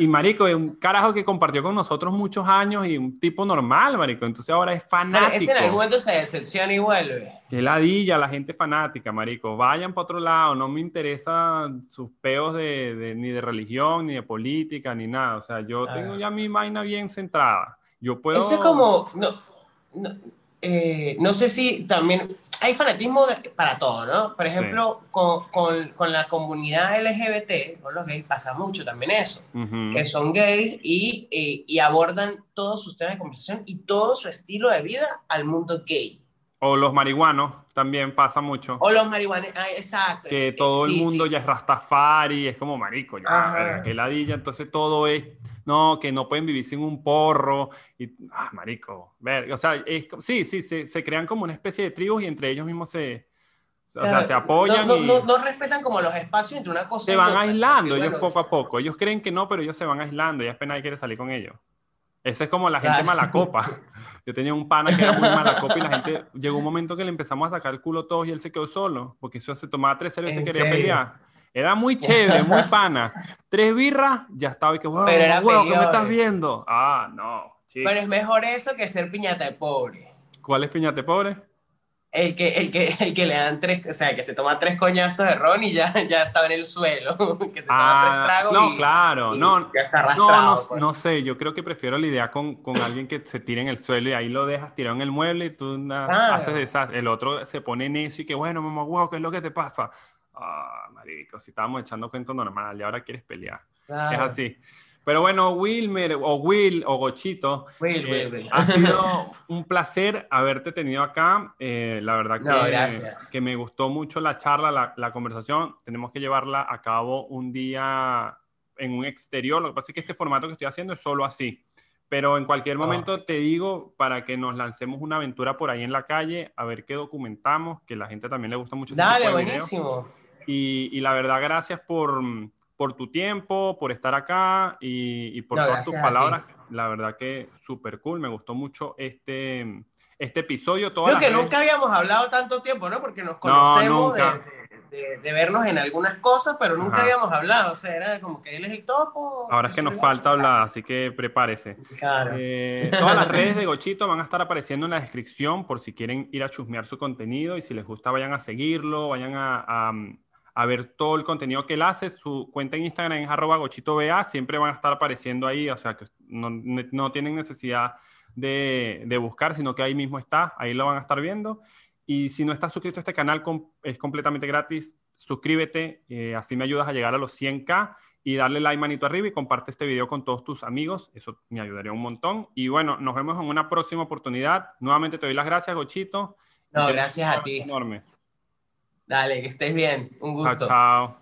y, marico, es un carajo que compartió con nosotros muchos años y un tipo normal, marico. Entonces ahora es fanático. ese en algún momento se decepciona y vuelve. Qué ladilla la gente fanática, marico. Vayan para otro lado. No me interesan sus peos de, ni de religión, ni de política, ni nada. O sea, yo tengo ya mi vaina bien centrada. Yo puedo... Eso es como... No, no, eh, no sé si también hay fanatismo para todo, ¿no? Por ejemplo, con, con, la comunidad LGBT, con los gays, pasa mucho también eso, que son gays y, y, abordan todos sus temas de conversación y todo su estilo de vida al mundo gay. O los marihuanos, también pasa mucho. O los marihuanos, exacto. Que todo el mundo ya es rastafari, es como marico, ya, que ladilla, entonces todo es no, que no pueden vivir sin un porro, y, ah, marico, ver, o sea, sí, sí, se, se, crean como una especie de tribus y entre ellos mismos se, o sea, se apoyan. No, no, no, respetan como los espacios entre una cosa Se van aislando ellos poco a poco, ellos creen que no, pero ellos se van aislando y apenas quiere salir con ellos. Esa es como la gente mala copa. Yo tenía un pana que era muy mala copa y la gente llegó un momento que le empezamos a sacar el culo todos y él se quedó solo porque eso se tomaba tres cervezas y quería pelear. Era muy chévere, muy pana. Tres birras, ya estaba y que, wow, Pero era wow, ¿qué me estás viendo? Ah, no. Chico. Pero es mejor eso que ser piñata de pobre. ¿Cuál es piñata de pobre? El que, el, que, el que le dan tres, o sea, que se toma tres coñazos de ron y ya, ya estaba en el suelo. Que se toma tres ah, tragos. No, claro, no. Ya está arrastrado. No, pues. no, sé, yo creo que prefiero la idea con, con, alguien que se tire en el suelo y ahí lo dejas tirado en el mueble y tú haces desastre. El otro se pone necio y que, bueno, mamá, huevo, ¿qué es lo que te pasa? ah, marico, si estábamos echando cuento normal y ahora quieres pelear. Es así. Pero bueno, Wilmer, o Will, o Gochito, eh, ha sido un placer haberte tenido acá. Eh, la verdad que, que, me gustó mucho la charla, la, la, conversación. Tenemos que llevarla a cabo un día en un exterior. Lo que pasa es que este formato que estoy haciendo es solo así. Pero en cualquier ah. momento te digo para que nos lancemos una aventura por ahí en la calle, a ver qué documentamos, que la gente también le gusta mucho. Dale, buenísimo. Y, la verdad, gracias por, por, tu tiempo, por estar acá y, por todas tus palabras. La verdad que súper cool, me gustó mucho este, este episodio. Creo que nunca habíamos hablado tanto tiempo, ¿no? Porque nos conocemos de, de, vernos en algunas cosas, pero nunca habíamos hablado. O sea, era como que él es el topo. Ahora es que nos falta hablar, así que prepárese. Claro. Eh, todas las redes de Gochito van a estar apareciendo en la descripción por si quieren ir a chusmear su contenido y si les gusta vayan a seguirlo, vayan a a ver todo el contenido que él hace. Su cuenta en Instagram es arroba gochitoba, siempre van a estar apareciendo ahí, o sea que no, no tienen necesidad de, de, buscar, sino que ahí mismo está, ahí lo van a estar viendo. Y si no estás suscrito a este canal, es completamente gratis. Suscríbete, eh, así me ayudas a llegar a los 100k y darle like manito arriba y comparte este video con todos tus amigos. Eso me ayudaría un montón. Y bueno, nos vemos en una próxima oportunidad. Nuevamente te doy las gracias, Gochito. No, gracias a ti. Enorme. Dale, que estés bien. Un gusto. chao.